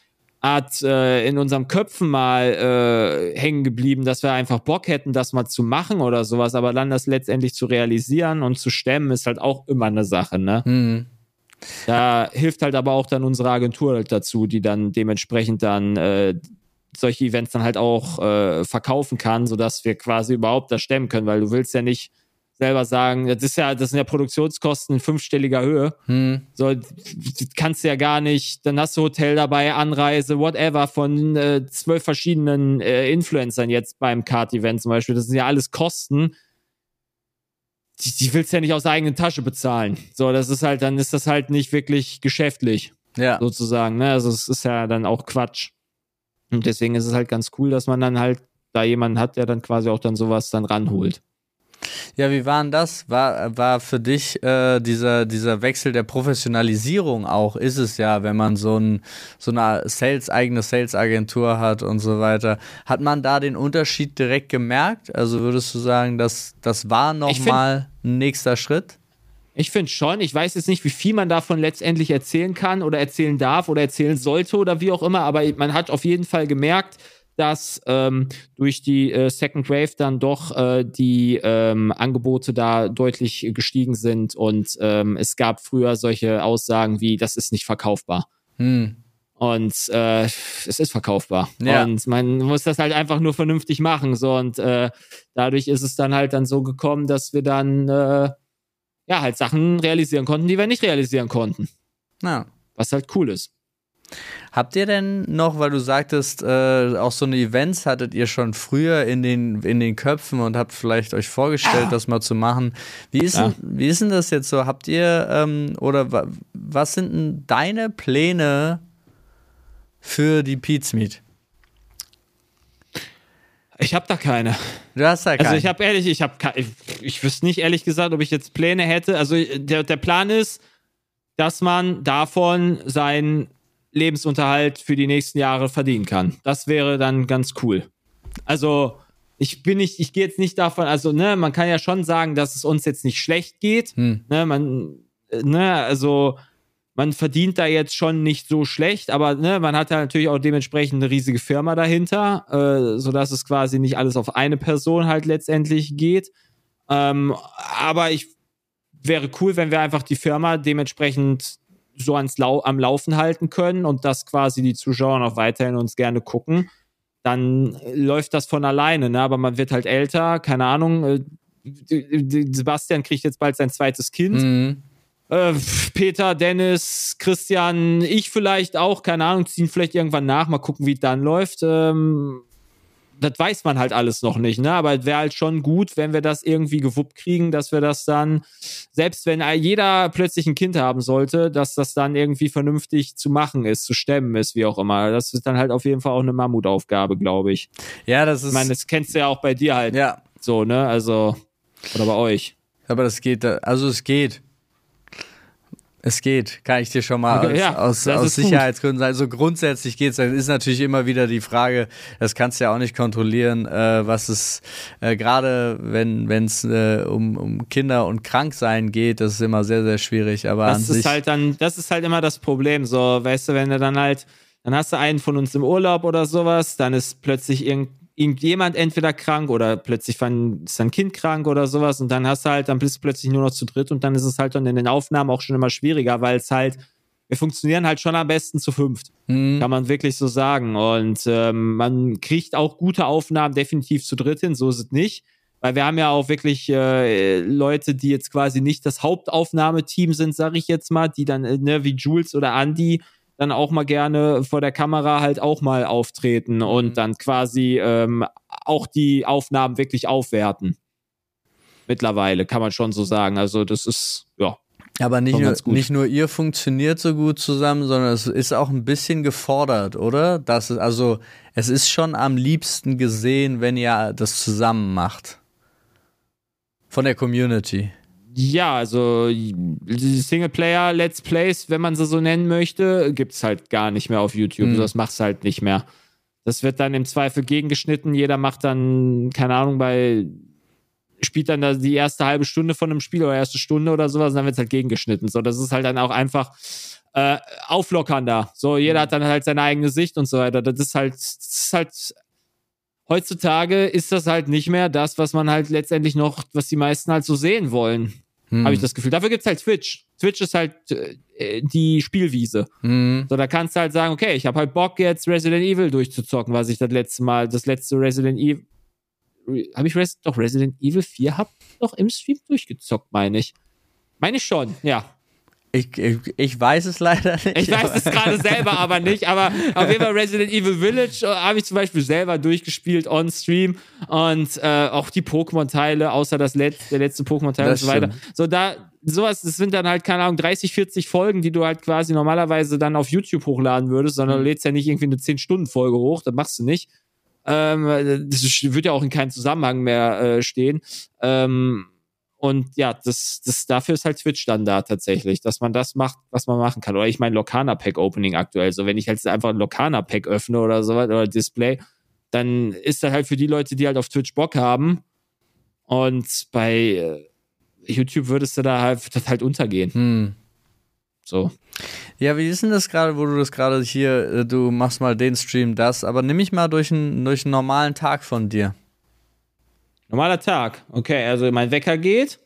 S1: Art äh, in unserem Köpfen mal äh, hängen geblieben, dass wir einfach Bock hätten, das mal zu machen oder sowas, aber dann das letztendlich zu realisieren und zu stemmen, ist halt auch immer eine Sache, ne? Mhm. Da hilft halt aber auch dann unsere Agentur halt dazu, die dann dementsprechend dann äh, solche Events dann halt auch äh, verkaufen kann, sodass wir quasi überhaupt das stemmen können, weil du willst ja nicht selber sagen, das ist ja, das sind ja Produktionskosten in fünfstelliger Höhe. Hm. So, kannst du ja gar nicht, dann hast du Hotel dabei, Anreise, whatever, von äh, zwölf verschiedenen äh, Influencern jetzt beim Card-Event zum Beispiel. Das sind ja alles Kosten. Die, die willst du ja nicht aus der eigenen Tasche bezahlen. So, das ist halt, dann ist das halt nicht wirklich geschäftlich. Ja. Sozusagen, ne? Also, es ist ja dann auch Quatsch. Und deswegen ist es halt ganz cool, dass man dann halt da jemanden hat, der dann quasi auch dann sowas dann ranholt.
S2: Ja, wie war denn das? War, war für dich äh, dieser, dieser Wechsel der Professionalisierung auch? Ist es ja, wenn man so, ein, so eine Sales, eigene Sales-Agentur hat und so weiter. Hat man da den Unterschied direkt gemerkt? Also würdest du sagen, dass das war nochmal ein nächster Schritt?
S1: Ich finde schon. Ich weiß jetzt nicht, wie viel man davon letztendlich erzählen kann oder erzählen darf oder erzählen sollte oder wie auch immer, aber man hat auf jeden Fall gemerkt, dass ähm, durch die äh, Second Wave dann doch äh, die ähm, Angebote da deutlich gestiegen sind und ähm, es gab früher solche Aussagen wie, das ist nicht verkaufbar. Hm. Und äh, es ist verkaufbar. Ja. Und man muss das halt einfach nur vernünftig machen. So, und äh, dadurch ist es dann halt dann so gekommen, dass wir dann äh, ja halt Sachen realisieren konnten, die wir nicht realisieren konnten. Ja. Was halt cool ist.
S2: Habt ihr denn noch, weil du sagtest, äh, auch so eine Events hattet ihr schon früher in den, in den Köpfen und habt vielleicht euch vorgestellt, ah. das mal zu machen. Wie ist, ja. denn, wie ist denn das jetzt so? Habt ihr ähm, oder was sind denn deine Pläne für die Pete's Meet?
S1: Ich habe da keine.
S2: Du hast da keine.
S1: Also ich habe ehrlich, ich habe ich, ich wüsste nicht ehrlich gesagt, ob ich jetzt Pläne hätte. Also der, der Plan ist, dass man davon sein Lebensunterhalt für die nächsten Jahre verdienen kann. Das wäre dann ganz cool. Also, ich bin nicht, ich gehe jetzt nicht davon, also, ne, man kann ja schon sagen, dass es uns jetzt nicht schlecht geht. Hm. Ne, man, ne, also, man verdient da jetzt schon nicht so schlecht, aber ne, man hat ja natürlich auch dementsprechend eine riesige Firma dahinter, äh, sodass es quasi nicht alles auf eine Person halt letztendlich geht. Ähm, aber ich wäre cool, wenn wir einfach die Firma dementsprechend so ans Lau am Laufen halten können und dass quasi die Zuschauer noch weiterhin uns gerne gucken, dann läuft das von alleine. Ne? Aber man wird halt älter, keine Ahnung. Äh, Sebastian kriegt jetzt bald sein zweites Kind. Mhm. Äh, Peter, Dennis, Christian, ich vielleicht auch, keine Ahnung, ziehen vielleicht irgendwann nach, mal gucken, wie es dann läuft. Ähm, das weiß man halt alles noch nicht, ne? Aber es wäre halt schon gut, wenn wir das irgendwie gewuppt kriegen, dass wir das dann, selbst wenn jeder plötzlich ein Kind haben sollte, dass das dann irgendwie vernünftig zu machen ist, zu stemmen ist, wie auch immer. Das ist dann halt auf jeden Fall auch eine Mammutaufgabe, glaube ich.
S2: Ja, das ist.
S1: Ich meine, das kennst du ja auch bei dir halt.
S2: Ja.
S1: So, ne? Also, oder bei euch.
S2: Aber das geht, also es geht. Es geht, kann ich dir schon mal okay, aus, ja, aus, aus Sicherheitsgründen sagen. Also grundsätzlich geht es. Dann ist natürlich immer wieder die Frage, das kannst du ja auch nicht kontrollieren, äh, was es äh, gerade, wenn es äh, um, um Kinder und Kranksein geht, das ist immer sehr, sehr schwierig. Aber
S1: das ist halt dann, das ist halt immer das Problem. So, weißt du, wenn du dann halt, dann hast du einen von uns im Urlaub oder sowas, dann ist plötzlich irgend irgendjemand entweder krank oder plötzlich ist ein Kind krank oder sowas und dann hast du halt, dann bist du plötzlich nur noch zu dritt und dann ist es halt dann in den Aufnahmen auch schon immer schwieriger, weil es halt wir funktionieren halt schon am besten zu fünft. Mhm. Kann man wirklich so sagen. Und ähm, man kriegt auch gute Aufnahmen definitiv zu dritt hin, so ist es nicht. Weil wir haben ja auch wirklich äh, Leute, die jetzt quasi nicht das Hauptaufnahmeteam sind, sag ich jetzt mal, die dann, äh, ne, wie Jules oder Andy, dann auch mal gerne vor der Kamera halt auch mal auftreten und mhm. dann quasi ähm, auch die Aufnahmen wirklich aufwerten. Mittlerweile kann man schon so sagen. Also das ist, ja.
S2: Aber nicht nur, nicht nur ihr funktioniert so gut zusammen, sondern es ist auch ein bisschen gefordert, oder? Das ist, also, es ist schon am liebsten gesehen, wenn ihr das zusammen macht. Von der Community.
S1: Ja, also Singleplayer Let's Plays, wenn man sie so nennen möchte, gibt es halt gar nicht mehr auf YouTube. Mhm. Das macht es halt nicht mehr. Das wird dann im Zweifel gegengeschnitten. Jeder macht dann, keine Ahnung, bei spielt dann da die erste halbe Stunde von einem Spiel oder erste Stunde oder sowas und dann wird es halt gegengeschnitten. So, das ist halt dann auch einfach äh, auflockernder. So, jeder mhm. hat dann halt seine eigene Sicht und so weiter. Das ist halt, das ist halt heutzutage ist das halt nicht mehr das, was man halt letztendlich noch, was die meisten halt so sehen wollen. Hm. Habe ich das Gefühl. Dafür gibt's halt Twitch. Twitch ist halt äh, die Spielwiese. Hm. So, da kannst du halt sagen, okay, ich habe halt Bock jetzt Resident Evil durchzuzocken, was ich das letzte Mal, das letzte Resident Evil, habe ich Res doch Resident Evil 4 hab doch im Stream durchgezockt, meine ich. Meine ich schon, ja.
S2: Ich, ich, ich, weiß es leider nicht.
S1: Ich weiß es gerade selber aber nicht, aber auf jeden Fall Resident Evil Village äh, habe ich zum Beispiel selber durchgespielt on Stream und äh, auch die Pokémon-Teile, außer das Let der letzte Pokémon-Teil und so weiter. So, da, sowas, das sind dann halt, keine Ahnung, 30, 40 Folgen, die du halt quasi normalerweise dann auf YouTube hochladen würdest, sondern mhm. du lädst ja nicht irgendwie eine 10-Stunden-Folge hoch, das machst du nicht. Ähm, das wird ja auch in keinem Zusammenhang mehr äh, stehen. Ähm, und ja, das, das, dafür ist halt Twitch dann da tatsächlich, dass man das macht, was man machen kann. Oder ich meine Lokana Pack Opening aktuell. So, wenn ich jetzt einfach ein Lokana Pack öffne oder so oder Display, dann ist das halt für die Leute, die halt auf Twitch Bock haben. Und bei äh, YouTube würdest du da halt, das halt untergehen. Hm. So.
S2: Ja, wie ist denn das gerade, wo du das gerade hier, äh, du machst mal den Stream, das, aber nimm mich mal durch einen, durch einen normalen Tag von dir.
S1: Normaler Tag. Okay, also mein Wecker geht.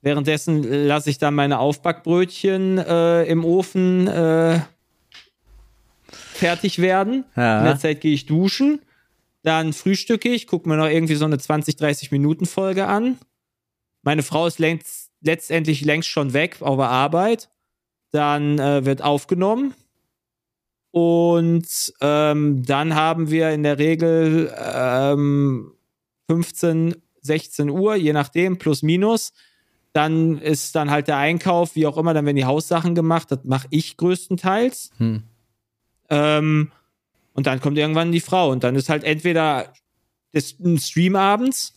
S1: Währenddessen lasse ich dann meine Aufbackbrötchen äh, im Ofen äh, fertig werden. Ja. In der Zeit gehe ich duschen. Dann frühstücke ich, gucke mir noch irgendwie so eine 20, 30 Minuten Folge an. Meine Frau ist längst, letztendlich längst schon weg auf der Arbeit. Dann äh, wird aufgenommen. Und ähm, dann haben wir in der Regel ähm, 15, 16 Uhr, je nachdem, plus minus. Dann ist dann halt der Einkauf, wie auch immer, dann werden die Haussachen gemacht. Das mache ich größtenteils. Hm. Ähm, und dann kommt irgendwann die Frau. Und dann ist halt entweder ein Stream abends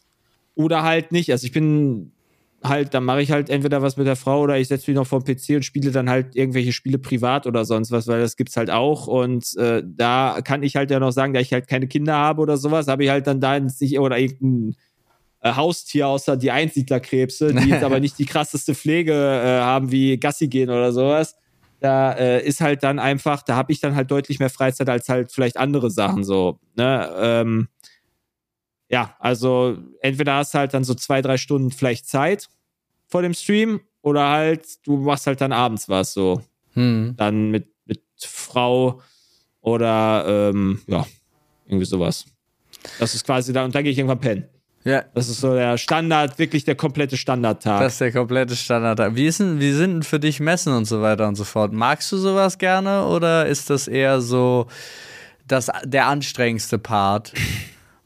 S1: oder halt nicht. Also ich bin halt, dann mache ich halt entweder was mit der Frau oder ich setze mich noch vor den PC und spiele dann halt irgendwelche Spiele privat oder sonst was, weil das gibt's halt auch. Und äh, da kann ich halt ja noch sagen, da ich halt keine Kinder habe oder sowas, habe ich halt dann da nicht oder irgendein äh, Haustier außer die Einsiedlerkrebse, die jetzt aber nicht die krasseste Pflege äh, haben wie Gassi gehen oder sowas. Da äh, ist halt dann einfach, da habe ich dann halt deutlich mehr Freizeit als halt vielleicht andere Sachen so. Ne? Ähm, ja, also entweder hast du halt dann so zwei, drei Stunden vielleicht Zeit vor dem Stream oder halt du machst halt dann abends was so. Hm. Dann mit, mit Frau oder ähm, ja, irgendwie sowas. Das ist quasi da und dann gehe ich irgendwann pennen. Ja. Das ist so der Standard, wirklich der komplette Standardtag.
S2: Das ist der komplette Standardtag. Wie, ist denn, wie sind denn für dich Messen und so weiter und so fort? Magst du sowas gerne oder ist das eher so das, der anstrengendste Part?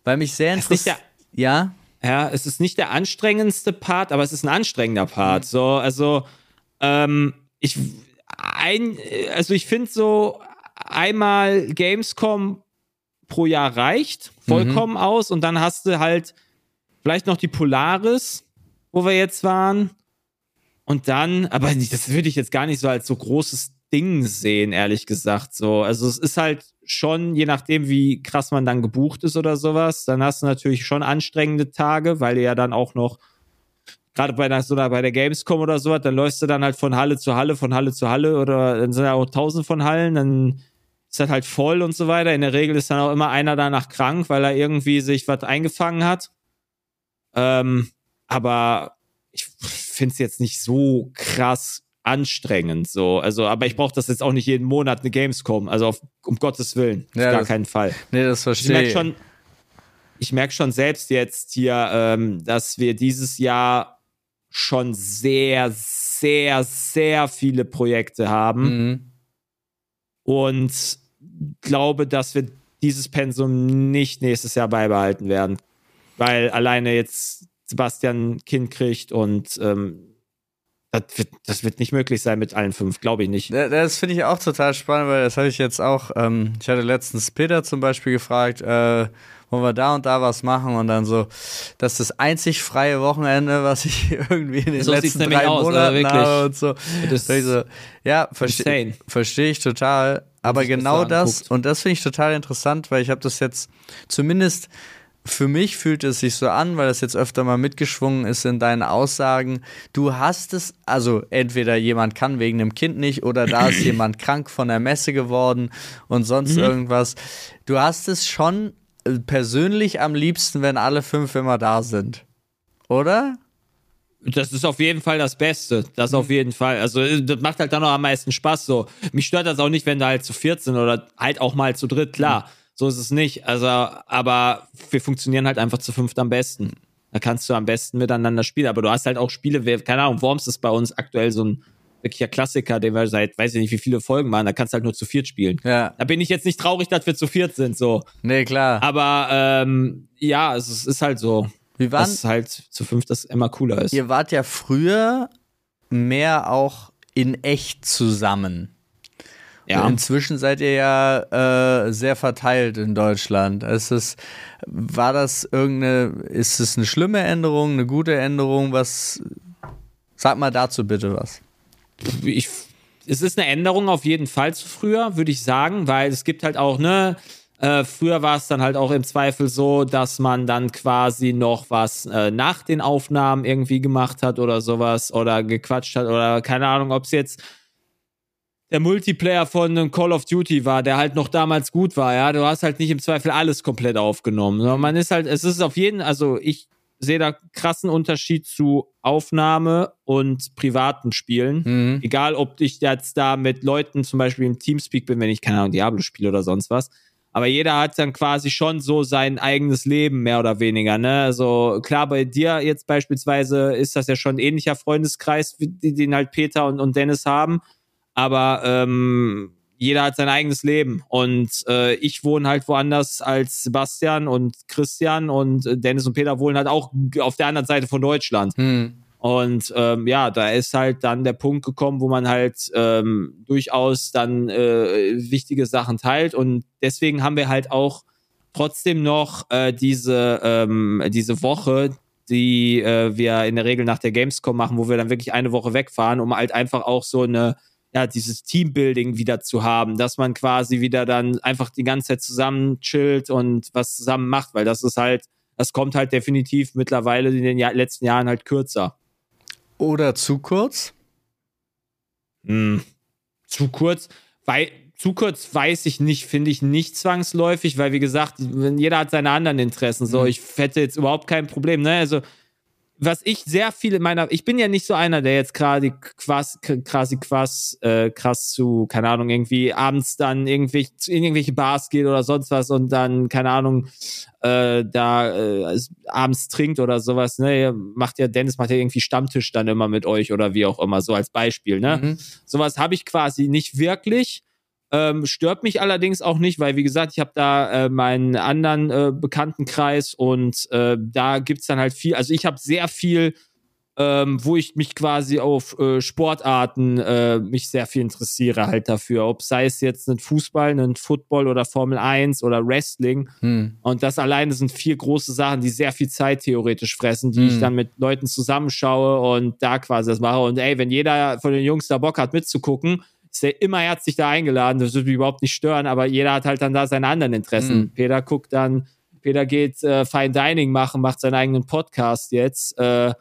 S2: Weil mich sehr interessiert. Ja?
S1: Ja, es ist nicht der anstrengendste Part, aber es ist ein anstrengender Part. Mhm. So, also, ähm, ich, ein, also ich finde so, einmal Gamescom pro Jahr reicht vollkommen mhm. aus und dann hast du halt vielleicht noch die Polaris, wo wir jetzt waren. Und dann, aber das würde ich jetzt gar nicht so als so großes Ding sehen, ehrlich gesagt. So, also es ist halt schon, je nachdem, wie krass man dann gebucht ist oder sowas, dann hast du natürlich schon anstrengende Tage, weil du ja dann auch noch, gerade bei der, so bei der Gamescom oder sowas, dann läufst du dann halt von Halle zu Halle, von Halle zu Halle oder dann sind ja auch tausend von Hallen, dann ist das halt voll und so weiter. In der Regel ist dann auch immer einer danach krank, weil er irgendwie sich was eingefangen hat. Ähm, aber ich finde es jetzt nicht so krass anstrengend. So, also, aber ich brauche das jetzt auch nicht jeden Monat eine Gamescom. Also auf, um Gottes Willen,
S2: Ja,
S1: auf gar
S2: das-
S1: keinen Fall.
S2: Nee, das
S1: Ich
S2: verstehe
S1: merke
S2: ich.
S1: schon, ich merke schon selbst jetzt hier, ähm, dass wir dieses Jahr schon sehr, sehr, sehr viele Projekte haben
S2: Mhm.
S1: und glaube, dass wir dieses Pensum nicht nächstes Jahr beibehalten werden, weil alleine jetzt Sebastian ein Kind kriegt und ähm, das, wird, das wird nicht möglich sein mit allen fünf, glaube ich nicht.
S2: Das finde ich auch total spannend, weil das habe ich jetzt auch, ähm, ich hatte letztens Peter zum Beispiel gefragt, äh, wollen wir da und da was machen und dann so, das ist das einzig freie Wochenende, was ich irgendwie in den
S1: So
S2: letzten drei
S1: aus, also
S2: Monaten
S1: wirklich.
S2: habe und so.
S1: Das
S2: Da ich so ja, verstehe versteh ich total, aber genau das,
S1: anguckt.
S2: und das finde ich total interessant, weil ich habe das jetzt zumindest für mich fühlt es sich so an, weil das jetzt öfter mal mitgeschwungen ist in deinen Aussagen. Du hast es, also entweder jemand kann wegen dem Kind nicht oder da ist jemand krank von der Messe geworden und sonst
S1: Mhm.
S2: irgendwas. Du hast es schon äh, persönlich am liebsten, wenn alle fünf immer da sind. Oder?
S1: Das ist auf jeden Fall das Beste. Das
S2: Mhm.
S1: auf jeden Fall. Also, äh, das macht halt dann noch am meisten Spaß so. Mich stört das auch nicht, wenn da halt zu viert sind oder halt auch mal zu dritt, klar. So ist es nicht. Also, aber wir funktionieren halt einfach zu fünft am besten. Da kannst du am besten miteinander spielen. Aber du hast halt auch Spiele, keine Ahnung, Worms ist bei uns aktuell so ein wirklicher Klassiker, den wir seit, weiß ich nicht, wie viele Folgen machen. Da kannst du halt nur zu viert spielen.
S2: Ja.
S1: Da bin ich jetzt nicht traurig, dass wir zu viert sind, so.
S2: Nee, klar.
S1: Aber ähm, ja, es ist, ist halt so.
S2: Wie waren,
S1: Dass halt zu fünft das immer cooler ist.
S2: Ihr wart ja früher mehr auch in echt zusammen.
S1: Ja.
S2: Inzwischen seid ihr ja äh, sehr verteilt in Deutschland. Ist es, war das irgendeine, ist es eine schlimme Änderung, eine gute Änderung? Was, sag mal dazu bitte was.
S1: ich, es ist eine Änderung auf jeden Fall zu früher, würde ich sagen, weil es gibt halt auch, ne, äh, früher war es dann halt auch im Zweifel so, dass man dann quasi noch was äh, nach den Aufnahmen irgendwie gemacht hat oder sowas oder gequatscht hat oder keine Ahnung, ob es jetzt der Multiplayer von einem Call of Duty war, der halt noch damals gut war, ja. Du hast halt nicht im Zweifel alles komplett aufgenommen. sondern Man ist halt, es ist auf jeden, also ich sehe da krassen Unterschied zu Aufnahme und privaten Spielen.
S2: Mhm.
S1: Egal, ob ich jetzt da mit Leuten zum Beispiel im Teamspeak bin, wenn ich, keine Ahnung, Diablo spiele oder sonst was. Aber jeder hat dann quasi schon so sein eigenes Leben, mehr oder weniger. Ne? Also klar, bei dir jetzt beispielsweise ist das ja schon ein ähnlicher Freundeskreis, den halt Peter und, und Dennis haben. Aber ähm, jeder hat sein eigenes Leben. Und äh, ich wohne halt woanders als Sebastian und Christian und äh, Dennis und Peter wohnen halt auch auf der anderen Seite von Deutschland.
S2: Hm.
S1: Und ähm, ja, da ist halt dann der Punkt gekommen, wo man halt ähm, durchaus dann äh, wichtige Sachen teilt. Und deswegen haben wir halt auch trotzdem noch äh, diese, ähm, diese Woche, die äh, wir in der Regel nach der Gamescom machen, wo wir dann wirklich eine Woche wegfahren, um halt einfach auch so eine, ja, dieses Teambuilding wieder zu haben, dass man quasi wieder dann einfach die ganze Zeit zusammen chillt und was zusammen macht, weil das ist halt, das kommt halt definitiv mittlerweile in den Jahr, letzten Jahren halt kürzer.
S2: Oder zu kurz?
S1: Hm. Zu kurz, weil zu kurz weiß ich nicht, finde ich nicht zwangsläufig, weil wie gesagt, jeder hat seine anderen Interessen. So,
S2: Mhm.
S1: ich hätte jetzt überhaupt kein Problem. Ne? Also was ich sehr viel in meiner, ich bin ja nicht so einer, der jetzt gerade quasi quasi quasi äh, krass zu, keine Ahnung, irgendwie abends dann irgendwie in irgendwelche Bars geht oder sonst was und dann, keine Ahnung, äh, da äh, abends trinkt oder sowas, ne? Macht ja, Dennis macht ja irgendwie Stammtisch dann immer mit euch oder wie auch immer, so als Beispiel, ne?
S2: Mhm.
S1: Sowas habe ich quasi nicht wirklich. Ähm, stört mich allerdings auch nicht, weil wie gesagt, ich habe da äh, meinen anderen äh, Bekanntenkreis und äh, da gibt's dann halt viel, also ich habe sehr viel, ähm, wo ich mich quasi auf äh, Sportarten äh, mich sehr viel interessiere halt dafür. Ob sei es jetzt ein Fußball, ein Football oder Formel 1 oder Wrestling.
S2: Hm.
S1: Und das alleine sind vier große Sachen, die sehr viel Zeit theoretisch fressen, die ich
S2: Mhm.
S1: dann mit Leuten zusammenschaue und da quasi das mache. Und ey, wenn jeder von den Jungs da Bock hat mitzugucken, ist er immer herzlich da eingeladen. Das würde mich überhaupt nicht stören, aber jeder hat halt dann da seine anderen Interessen.
S2: Mhm.
S1: Peter guckt dann, Peter geht äh, Fine Dining machen, macht seinen eigenen Podcast jetzt. Äh,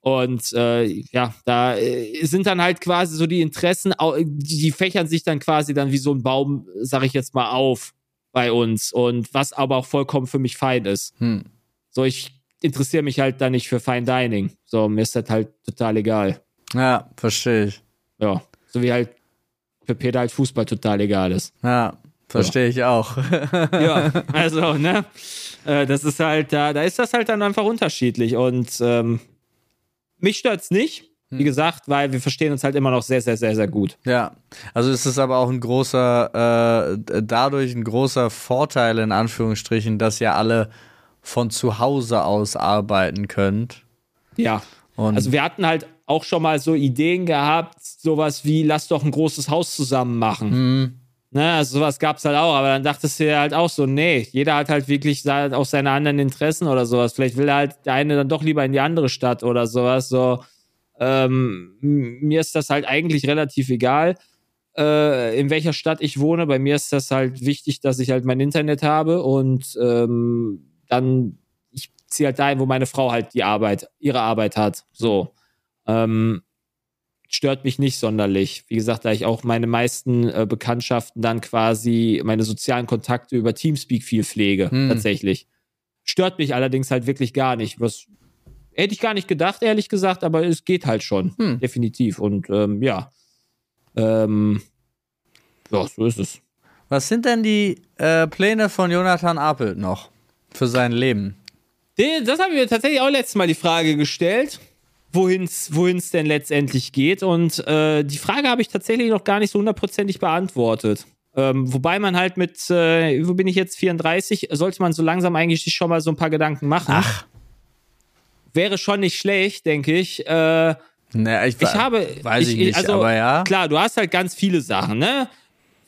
S1: und äh, ja, da äh, sind dann halt quasi so die Interessen, die fächern sich dann quasi dann wie so ein Baum, sag ich jetzt mal, auf bei uns. Und was aber auch vollkommen für mich fein ist.
S2: Hm.
S1: So, ich interessiere mich halt da nicht für Fine Dining. So, mir ist das halt total egal.
S2: Ja, verstehe ich.
S1: Ja, so wie halt für Peter halt Fußball total egal ist.
S2: Ja, verstehe ich auch.
S1: ja, also, ne? Äh, das ist halt, da, da ist das halt dann einfach unterschiedlich. Und ähm, mich stört's nicht. Wie gesagt, weil wir verstehen uns halt immer noch sehr, sehr, sehr, sehr gut.
S2: Ja, also es ist aber auch ein großer, äh, dadurch ein großer Vorteil in Anführungsstrichen, dass ihr alle von zu Hause aus arbeiten könnt.
S1: Ja. Und also wir hatten halt auch schon mal so Ideen gehabt, sowas wie, lass doch ein großes Haus zusammen machen. Mhm. Ne, also sowas gab es halt auch, aber dann dachtest du dir halt auch so, nee, jeder hat halt wirklich auch seine anderen Interessen oder sowas. Vielleicht will halt der eine dann doch lieber in die andere Stadt oder sowas. So, ähm, mir ist das halt eigentlich relativ egal, äh, in welcher Stadt ich wohne. Bei mir ist das halt wichtig, dass ich halt mein Internet habe und ähm, dann ich ziehe halt dahin, wo meine Frau halt die Arbeit, ihre Arbeit hat. So. Ähm, stört mich nicht sonderlich. Wie gesagt, da ich auch meine meisten äh, Bekanntschaften dann quasi meine sozialen Kontakte über Teamspeak viel pflege, hm. tatsächlich. Stört mich allerdings halt wirklich gar nicht. Was hätte ich gar nicht gedacht, ehrlich gesagt, aber es geht halt schon. Hm. Definitiv. Und ähm, ja. Ähm, ja, so ist es.
S2: Was sind denn die äh, Pläne von Jonathan Apelt noch für sein Leben?
S1: Das habe ich mir tatsächlich auch letztes Mal die Frage gestellt wohin es denn letztendlich geht. Und äh, die Frage habe ich tatsächlich noch gar nicht so hundertprozentig beantwortet. Ähm, wobei man halt mit, äh, wo bin ich jetzt, 34, sollte man so langsam eigentlich sich schon mal so ein paar Gedanken machen.
S2: Ach.
S1: Wäre schon nicht schlecht, denke ich. Äh,
S2: naja, ich, ich habe, weiß ich, ich nicht, also, aber ja.
S1: Klar, du hast halt ganz viele Sachen, ne?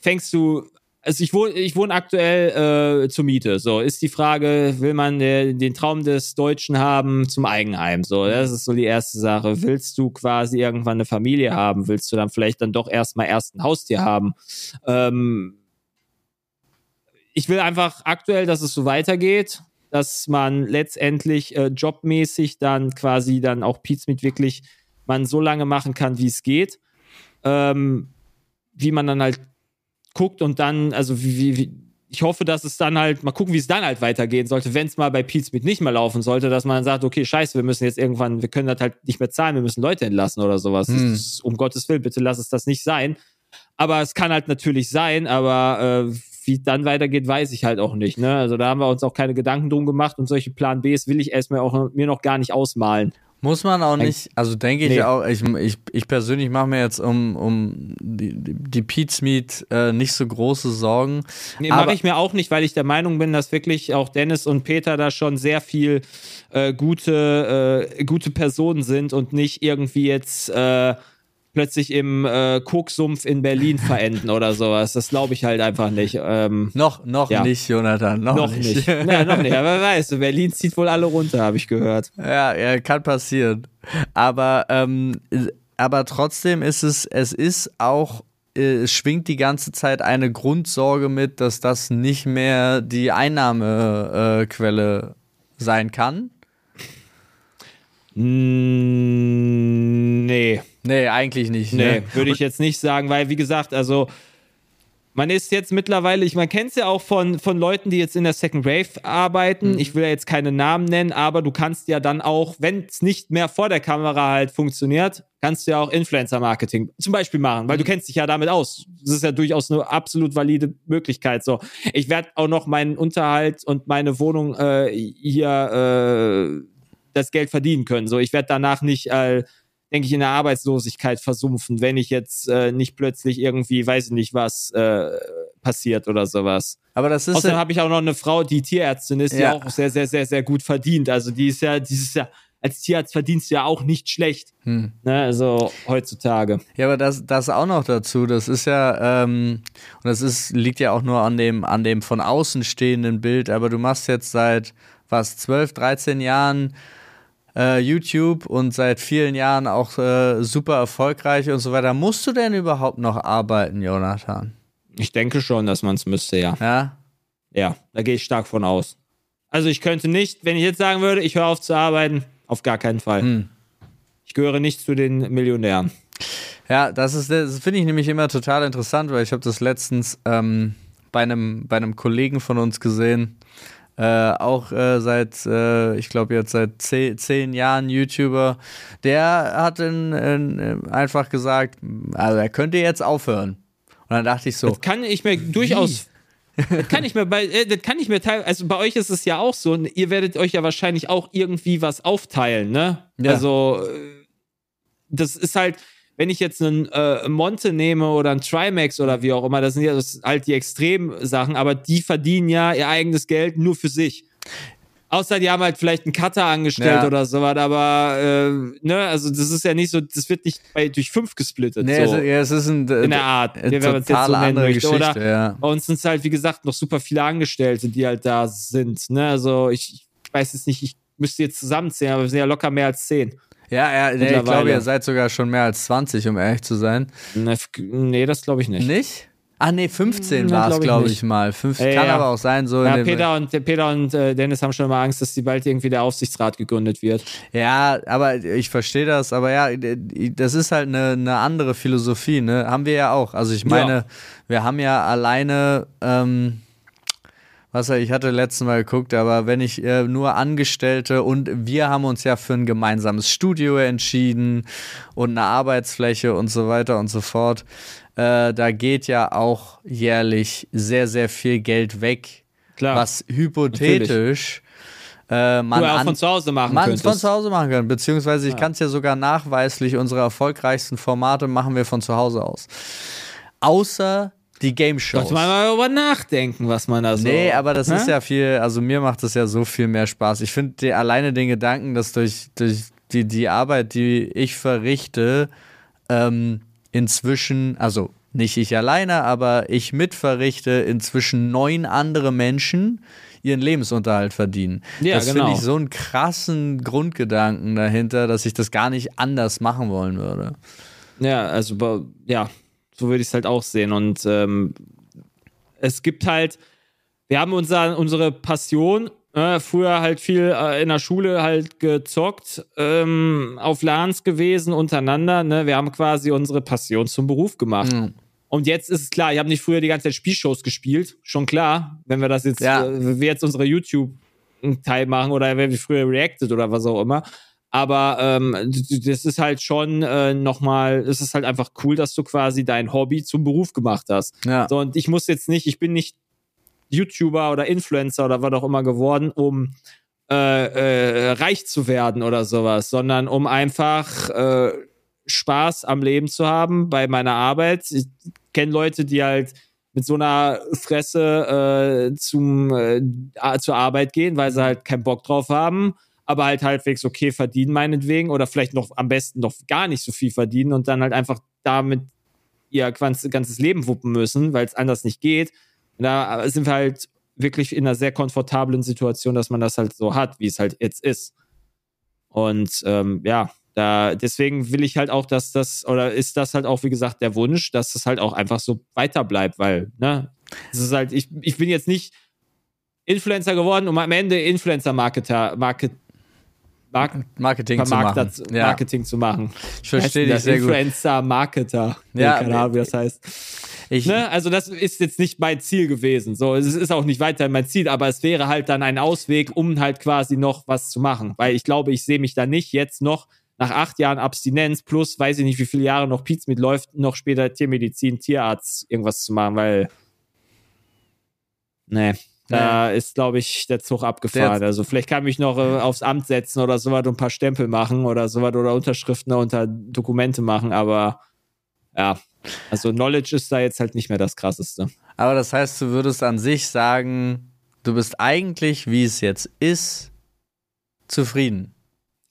S1: Fängst du also ich wohne, ich wohne aktuell äh, zur Miete. So ist die Frage, will man äh, den Traum des Deutschen haben zum Eigenheim? So, das ist so die erste Sache. Willst du quasi irgendwann eine Familie haben? Willst du dann vielleicht dann doch erstmal erst ein Haustier haben? Ähm, ich will einfach aktuell, dass es so weitergeht, dass man letztendlich äh, jobmäßig dann quasi dann auch Pizmeet wirklich man so lange machen kann, wie es geht. Ähm, wie man dann halt guckt und dann, also wie, wie, ich hoffe, dass es dann halt, mal gucken, wie es dann halt weitergehen sollte, wenn es mal bei Pete Smith nicht mehr laufen sollte, dass man dann sagt, okay, scheiße, wir müssen jetzt irgendwann, wir können das halt nicht mehr zahlen, wir müssen Leute entlassen oder sowas. Hm. Ist, um Gottes Willen, bitte lass es das nicht sein. Aber es kann halt natürlich sein, aber äh, wie dann weitergeht, weiß ich halt auch nicht. Ne? Also da haben wir uns auch keine Gedanken drum gemacht und solche Plan Bs will ich erstmal auch mir noch gar nicht ausmalen.
S2: Muss man auch nicht, also denke ich nee. auch, ich, ich, ich persönlich mache mir jetzt um, um die, die Pete's Meat äh, nicht so große Sorgen.
S1: Nee, mache ich mir auch nicht, weil ich der Meinung bin, dass wirklich auch Dennis und Peter da schon sehr viel äh, gute, äh, gute Personen sind und nicht irgendwie jetzt äh, plötzlich im äh, Koksumpf in Berlin verenden oder sowas. Das glaube ich halt einfach nicht. Ähm,
S2: noch noch ja. nicht, Jonathan. Noch, noch nicht. nicht.
S1: ja, noch nicht. Aber weißt du, Berlin zieht wohl alle runter, habe ich gehört.
S2: Ja, ja, kann passieren. Aber, ähm, aber trotzdem ist es, es ist auch äh, es schwingt die ganze Zeit eine Grundsorge mit, dass das nicht mehr die Einnahmequelle äh, sein kann.
S1: Nee.
S2: Nee, eigentlich nicht.
S1: Nee, ne? würde ich jetzt nicht sagen, weil, wie gesagt, also man ist jetzt mittlerweile, ich man kennt es ja auch von, von Leuten, die jetzt in der Second Wave arbeiten. Mhm. Ich will ja jetzt keine Namen nennen, aber du kannst ja dann auch, wenn es nicht mehr vor der Kamera halt funktioniert, kannst du ja auch Influencer-Marketing zum Beispiel machen, weil mhm. du kennst dich ja damit aus. Das ist ja durchaus eine absolut valide Möglichkeit. So, ich werde auch noch meinen Unterhalt und meine Wohnung äh, hier äh, das Geld verdienen können. So, ich werde danach nicht äh, denke ich, in der Arbeitslosigkeit versumpfen, wenn ich jetzt äh, nicht plötzlich irgendwie, weiß ich nicht was, äh, passiert oder sowas.
S2: Aber das ist.
S1: Außerdem habe ich auch noch eine Frau, die Tierärztin ist, die ja. auch sehr, sehr, sehr, sehr gut verdient. Also die ist ja, dieses Jahr als Tierarzt verdienst du ja auch nicht schlecht. Hm. Ne, also heutzutage.
S2: Ja, aber das, das auch noch dazu. Das ist ja, ähm, und das ist, liegt ja auch nur an dem, an dem von außen stehenden Bild, aber du machst jetzt seit was, 12, 13 Jahren äh, YouTube und seit vielen Jahren auch äh, super erfolgreich und so weiter. Musst du denn überhaupt noch arbeiten, Jonathan?
S1: Ich denke schon, dass man es müsste, ja.
S2: Ja?
S1: Ja, da gehe ich stark von aus. Also ich könnte nicht, wenn ich jetzt sagen würde, ich höre auf zu arbeiten, auf gar keinen Fall. Hm. Ich gehöre nicht zu den Millionären.
S2: Ja, das ist, das finde ich nämlich immer total interessant, weil ich habe das letztens ähm, bei einem bei einem Kollegen von uns gesehen Äh, auch äh, seit, äh, ich glaube jetzt seit zehn, zehn, Jahren YouTuber, der hat in, in, einfach gesagt, also er könnte jetzt aufhören. Und dann dachte ich so.
S1: Das kann ich mir wie? durchaus. das kann ich mir bei, äh, das kann ich mir teilweise, also bei euch ist es ja auch so, ihr werdet euch ja wahrscheinlich auch irgendwie was aufteilen, ne? Ja. Also, äh, das ist halt, wenn ich jetzt einen äh, Monte nehme oder einen Trimax oder wie auch immer, das sind ja das halt die Extremsachen, aber die verdienen ja ihr eigenes Geld nur für sich. Außer die haben halt vielleicht einen Cutter angestellt ja. oder sowas, aber äh, ne, also das ist ja nicht so, das wird nicht bei, durch fünf gesplittet. Nee, so.
S2: ja, es ist ein,
S1: äh, in der Art,
S2: wie man es jetzt so nennen möchte. Oder ja.
S1: bei uns sind es halt, wie gesagt, noch super viele Angestellte, die halt da sind. Ne? Also ich, ich weiß jetzt nicht, ich müsste jetzt zusammenzählen, aber wir sind ja locker mehr als zehn.
S2: Ja, ja nee, ich glaube, ihr seid sogar schon mehr als 20, um ehrlich zu sein.
S1: Ne, nee, das glaube ich nicht.
S2: Nicht? Ah, nee, 15 war es, glaube ich, mal. 15, äh, kann ja. aber auch sein, so.
S1: Ja, Peter und, Peter und äh, Dennis haben schon mal Angst, dass die bald irgendwie der Aufsichtsrat gegründet wird.
S2: Ja, aber ich verstehe das. Aber ja, das ist halt eine, eine andere Philosophie, ne? Haben wir ja auch. Also, ich meine, ja. wir haben ja alleine. Ähm, was ich hatte letztes Mal geguckt, aber wenn ich äh, nur Angestellte und wir haben uns ja für ein gemeinsames Studio entschieden und eine Arbeitsfläche und so weiter und so fort. Äh, da geht ja auch jährlich sehr, sehr viel Geld weg, Klar. was hypothetisch
S1: äh, man auch von zu Hause machen man
S2: von zu Hause machen können. Beziehungsweise ich ja. kann es ja sogar nachweislich, unsere erfolgreichsten Formate machen wir von zu Hause aus. Außer die Game Shows.
S1: Sollte man mal darüber nachdenken, was man da so.
S2: Nee, aber das ne? ist ja viel, also mir macht das ja so viel mehr Spaß. Ich finde alleine den Gedanken, dass durch, durch die, die Arbeit, die ich verrichte, ähm, inzwischen, also nicht ich alleine, aber ich mitverrichte, inzwischen neun andere Menschen ihren Lebensunterhalt verdienen. Ja, das genau. finde ich so einen krassen Grundgedanken dahinter, dass ich das gar nicht anders machen wollen würde.
S1: Ja, also ja, so würde ich es halt auch sehen. Und ähm, es gibt halt, wir haben unser, unsere Passion, äh, früher halt viel äh, in der Schule halt gezockt, ähm, auf LANs gewesen untereinander. Ne? Wir haben quasi unsere Passion zum Beruf gemacht. Mhm. Und jetzt ist es klar, ich habe nicht früher die ganze Zeit Spielshows gespielt, schon klar, wenn wir das jetzt, ja. äh, wir jetzt unsere YouTube-Teil machen oder wenn wir früher reacted oder was auch immer. Aber ähm, das ist halt schon äh, nochmal, es ist halt einfach cool, dass du quasi dein Hobby zum Beruf gemacht hast. Ja. So, und ich muss jetzt nicht, ich bin nicht YouTuber oder Influencer oder was auch immer geworden, um äh, äh, reich zu werden oder sowas, sondern um einfach äh, Spaß am Leben zu haben bei meiner Arbeit. Ich kenne Leute, die halt mit so einer Fresse äh, zum, äh, zur Arbeit gehen, weil sie halt keinen Bock drauf haben aber halt halbwegs okay verdienen, meinetwegen, oder vielleicht noch am besten noch gar nicht so viel verdienen und dann halt einfach damit ihr ganzes Leben wuppen müssen, weil es anders nicht geht. Und da sind wir halt wirklich in einer sehr komfortablen Situation, dass man das halt so hat, wie es halt jetzt ist. Und ähm, ja, da, deswegen will ich halt auch, dass das, oder ist das halt auch, wie gesagt, der Wunsch, dass das halt auch einfach so weiter bleibt, weil, ne, es ist halt, ich, ich bin jetzt nicht Influencer geworden, um am Ende Influencer-Marketer, Market,
S2: Mark Marketing, zu machen.
S1: Ja. Marketing zu machen.
S2: Ich verstehe dich sehr
S1: Influencer, Marketer. Ja, keine Ahnung, wie das heißt. Ich, ne? Also das ist jetzt nicht mein Ziel gewesen. So, es ist auch nicht weiter mein Ziel, aber es wäre halt dann ein Ausweg, um halt quasi noch was zu machen. Weil ich glaube, ich sehe mich da nicht jetzt noch nach acht Jahren Abstinenz plus weiß ich nicht, wie viele Jahre noch Pizza mitläuft, noch später Tiermedizin, Tierarzt irgendwas zu machen, weil nee. Da ist, glaube ich, der Zug abgefahren. Der also vielleicht kann ich mich noch äh, aufs Amt setzen oder sowas und ein paar Stempel machen oder sowas oder Unterschriften unter Dokumente machen, aber ja, also Knowledge ist da jetzt halt nicht mehr das krasseste.
S2: Aber das heißt, du würdest an sich sagen, du bist eigentlich, wie es jetzt ist, zufrieden.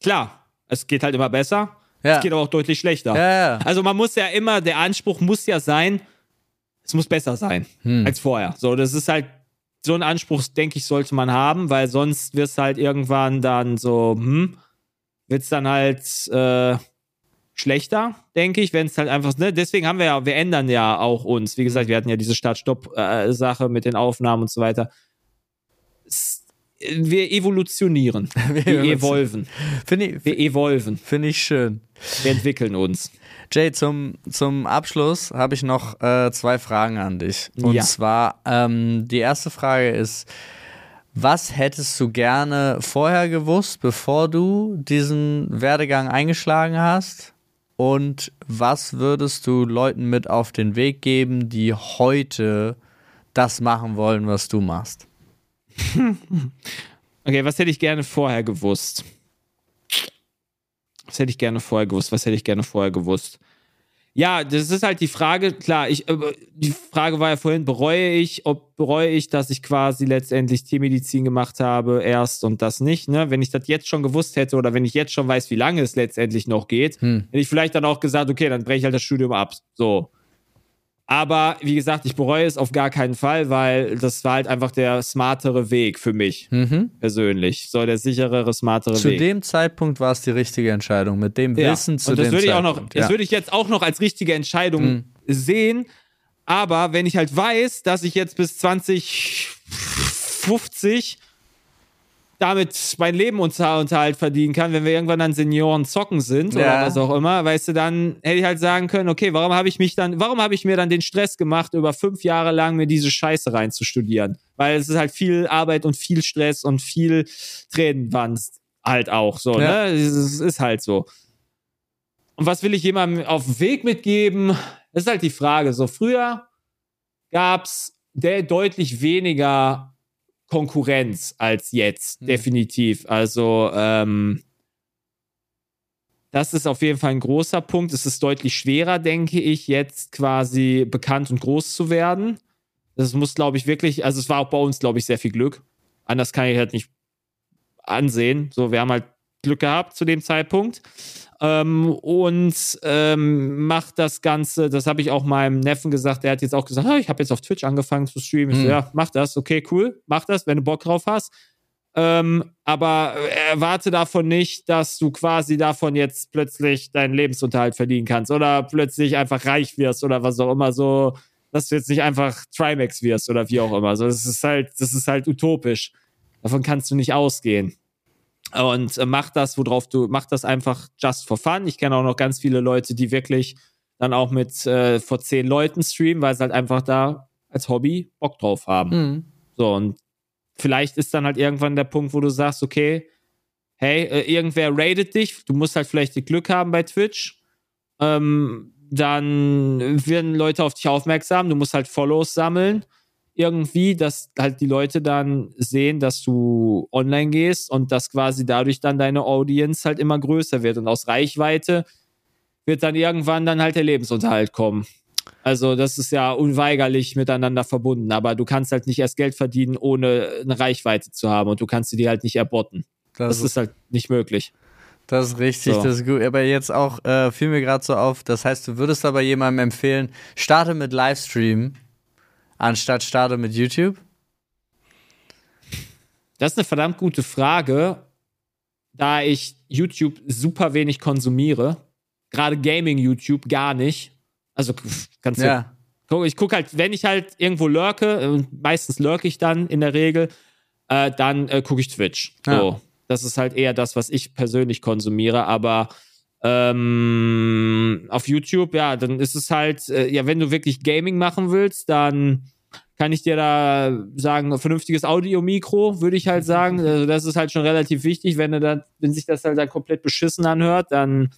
S1: Klar, es geht halt immer besser. Ja. Es geht aber auch deutlich schlechter. Ja, ja. Also man muss ja immer, der Anspruch muss ja sein, es muss besser sein hm. als vorher. So, das ist halt so einen Anspruch, denke ich, sollte man haben, weil sonst wird es halt irgendwann dann so, hm, wird es dann halt äh, schlechter, denke ich, wenn es halt einfach, ne, deswegen haben wir ja, wir ändern ja auch uns. Wie gesagt, wir hatten ja diese Start-Stopp-Sache äh, mit den Aufnahmen und so weiter. Wir evolutionieren. wir, evolven.
S2: Ich,
S1: wir evolven.
S2: Finde ich schön.
S1: Wir entwickeln uns.
S2: Jay, zum, zum Abschluss habe ich noch äh, zwei Fragen an dich. Und ja. zwar, ähm, die erste Frage ist, Was hättest du gerne vorher gewusst, bevor du diesen Werdegang eingeschlagen hast? Und was würdest du Leuten mit auf den Weg geben, die heute das machen wollen, was du machst?
S1: okay, was hätte ich gerne vorher gewusst? Was hätte ich gerne vorher gewusst? Was hätte ich gerne vorher gewusst? Ja, das ist halt die Frage. Klar, ich, äh, die Frage war ja vorhin, bereue ich, ob bereue ich, dass ich quasi letztendlich Tiermedizin gemacht habe erst und das nicht. Ne? Wenn ich das jetzt schon gewusst hätte oder wenn ich jetzt schon weiß, wie lange es letztendlich noch geht, hm. hätte ich vielleicht dann auch gesagt, okay, dann breche ich halt das Studium ab. So. Aber wie gesagt, ich bereue es auf gar keinen Fall, weil das war halt einfach der smartere Weg für mich mhm. persönlich. So der sicherere, smartere
S2: zu
S1: Weg.
S2: Zu dem Zeitpunkt war es die richtige Entscheidung. Mit dem ja. Wissen zu
S1: Und das
S2: dem
S1: würde
S2: ich
S1: auch noch, ja. Das würde ich jetzt auch noch als richtige Entscheidung mhm. sehen. Aber wenn ich halt weiß, dass ich jetzt bis 2050 damit mein Leben Unterhalt verdienen kann, wenn wir irgendwann dann Senioren zocken sind ja. oder was auch immer, weißt du, dann hätte ich halt sagen können, okay, warum habe ich mich dann, warum habe ich mir dann den Stress gemacht, über fünf Jahre lang mir diese Scheiße reinzustudieren? Weil es ist halt viel Arbeit und viel Stress und viel Tränenwand halt auch so, ja. ne? Es ist halt so. Und was will ich jemandem auf den Weg mitgeben? Das ist halt die Frage. So früher gab's der deutlich weniger Konkurrenz als jetzt, mhm. definitiv. Also, ähm, das ist auf jeden Fall ein großer Punkt. Es ist deutlich schwerer, denke ich, jetzt quasi bekannt und groß zu werden. Das muss, glaube ich, wirklich, also es war auch bei uns, glaube ich, sehr viel Glück. Anders kann ich halt nicht ansehen. So, wir haben halt Glück gehabt zu dem Zeitpunkt ähm, und ähm, macht das Ganze, das habe ich auch meinem Neffen gesagt, der hat jetzt auch gesagt, ah, ich habe jetzt auf Twitch angefangen zu streamen. Ich so, ja, mach das, okay, cool, mach das, wenn du Bock drauf hast. Ähm, aber erwarte davon nicht, dass du quasi davon jetzt plötzlich deinen Lebensunterhalt verdienen kannst oder plötzlich einfach reich wirst oder was auch immer so, dass du jetzt nicht einfach Trimax wirst oder wie auch immer. So, das ist halt, das ist halt utopisch. Davon kannst du nicht ausgehen und äh, mach das, worauf du, mach das einfach just for fun. Ich kenne auch noch ganz viele Leute, die wirklich dann auch mit äh, vor zehn Leuten streamen, weil sie halt einfach da als Hobby Bock drauf haben. Mhm. So, und vielleicht ist dann halt irgendwann der Punkt, wo du sagst, okay, hey, äh, irgendwer rated dich, du musst halt vielleicht Glück haben bei Twitch. Ähm, dann werden Leute auf dich aufmerksam, du musst halt Follows sammeln irgendwie, dass halt die Leute dann sehen, dass du online gehst und dass quasi dadurch dann deine Audience halt immer größer wird und aus Reichweite wird dann irgendwann dann halt der Lebensunterhalt kommen. Also das ist ja unweigerlich miteinander verbunden, aber du kannst halt nicht erst Geld verdienen, ohne eine Reichweite zu haben und du kannst sie dir halt nicht erbotten. Das, das ist halt nicht möglich.
S2: Das ist richtig, so. das ist gut. Aber jetzt auch äh, fiel mir gerade so auf, das heißt, du würdest aber jemandem empfehlen, starte mit Livestream anstatt starte mit YouTube?
S1: Das ist eine verdammt gute Frage, da ich YouTube super wenig konsumiere. Gerade Gaming-YouTube gar nicht. Also kannst du. Ja. Ich gucke halt, wenn ich halt irgendwo lurke, und meistens lurke ich dann in der Regel, äh, dann äh, gucke ich Twitch. So. Ja. Das ist halt eher das, was ich persönlich konsumiere, aber ähm, auf YouTube, ja, dann ist es halt, äh, ja, wenn du wirklich Gaming machen willst, dann kann ich dir da sagen, vernünftiges Audio-Mikro, würde ich halt sagen. Also das ist halt schon relativ wichtig. Wenn, du dann, wenn sich das halt dann komplett beschissen anhört, dann.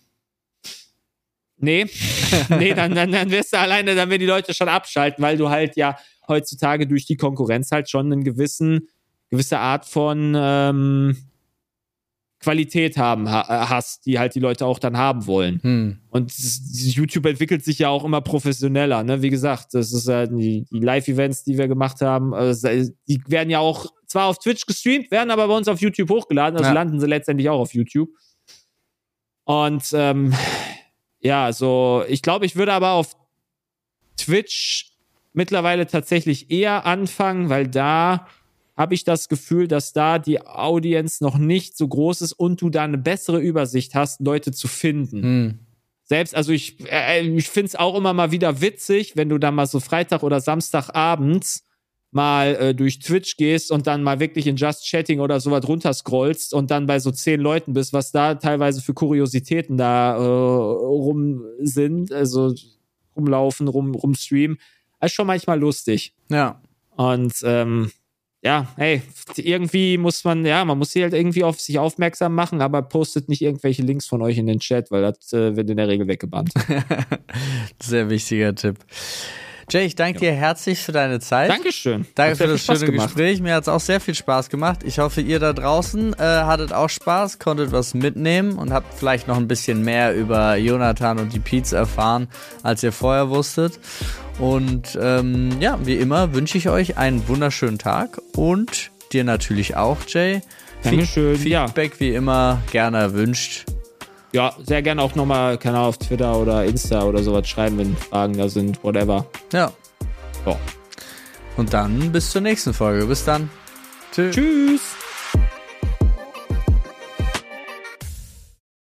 S1: Nee, nee, dann, dann, dann wirst du alleine, dann werden die Leute schon abschalten, weil du halt ja heutzutage durch die Konkurrenz halt schon einen gewissen, gewisse Art von ähm, Qualität haben ha hast, die halt die Leute auch dann haben wollen. Hm. Und YouTube entwickelt sich ja auch immer professioneller. Ne? Wie gesagt, das ist ja die, die Live-Events, die wir gemacht haben, also die werden ja auch zwar auf Twitch gestreamt, werden aber bei uns auf YouTube hochgeladen, also ja. landen sie letztendlich auch auf YouTube. Und ähm, ja, so ich glaube, ich würde aber auf Twitch mittlerweile tatsächlich eher anfangen, weil da habe ich das Gefühl, dass da die Audience noch nicht so groß ist und du da eine bessere Übersicht hast, Leute zu finden. Hm. Selbst, also ich, äh, ich finde es auch immer mal wieder witzig, wenn du da mal so Freitag oder Samstagabends mal äh, durch Twitch gehst und dann mal wirklich in Just Chatting oder sowas runterscrollst und dann bei so zehn Leuten bist, was da teilweise für Kuriositäten da äh, rum sind, also rumlaufen, rum, rumstreamen. Das ist schon manchmal lustig.
S2: Ja.
S1: Und ähm, ja, hey, irgendwie muss man, ja, man muss sie halt irgendwie auf sich aufmerksam machen, aber postet nicht irgendwelche Links von euch in den Chat, weil das äh, wird in der Regel weggebannt.
S2: Sehr wichtiger Tipp. Jay, ich danke dir herzlich für deine Zeit.
S1: Dankeschön.
S2: Danke für das schöne
S1: gemacht.
S2: Gespräch. Mir hat es auch sehr viel Spaß gemacht. Ich hoffe, ihr da draußen äh, hattet auch Spaß, konntet was mitnehmen und habt vielleicht noch ein bisschen mehr über Jonathan und die Peets erfahren, als ihr vorher wusstet. Und ähm, ja, wie immer wünsche ich euch einen wunderschönen Tag und dir natürlich auch, Jay.
S1: Dankeschön,
S2: Feed-
S1: ja.
S2: Feedback wie immer gerne erwünscht.
S1: Ja, sehr gerne auch nochmal, keine Ahnung, auf Twitter oder Insta oder sowas schreiben, wenn Fragen da sind, whatever.
S2: Ja.
S1: Ja.
S2: Und dann bis zur nächsten Folge. Bis dann. Tschüss.
S1: Tschüss.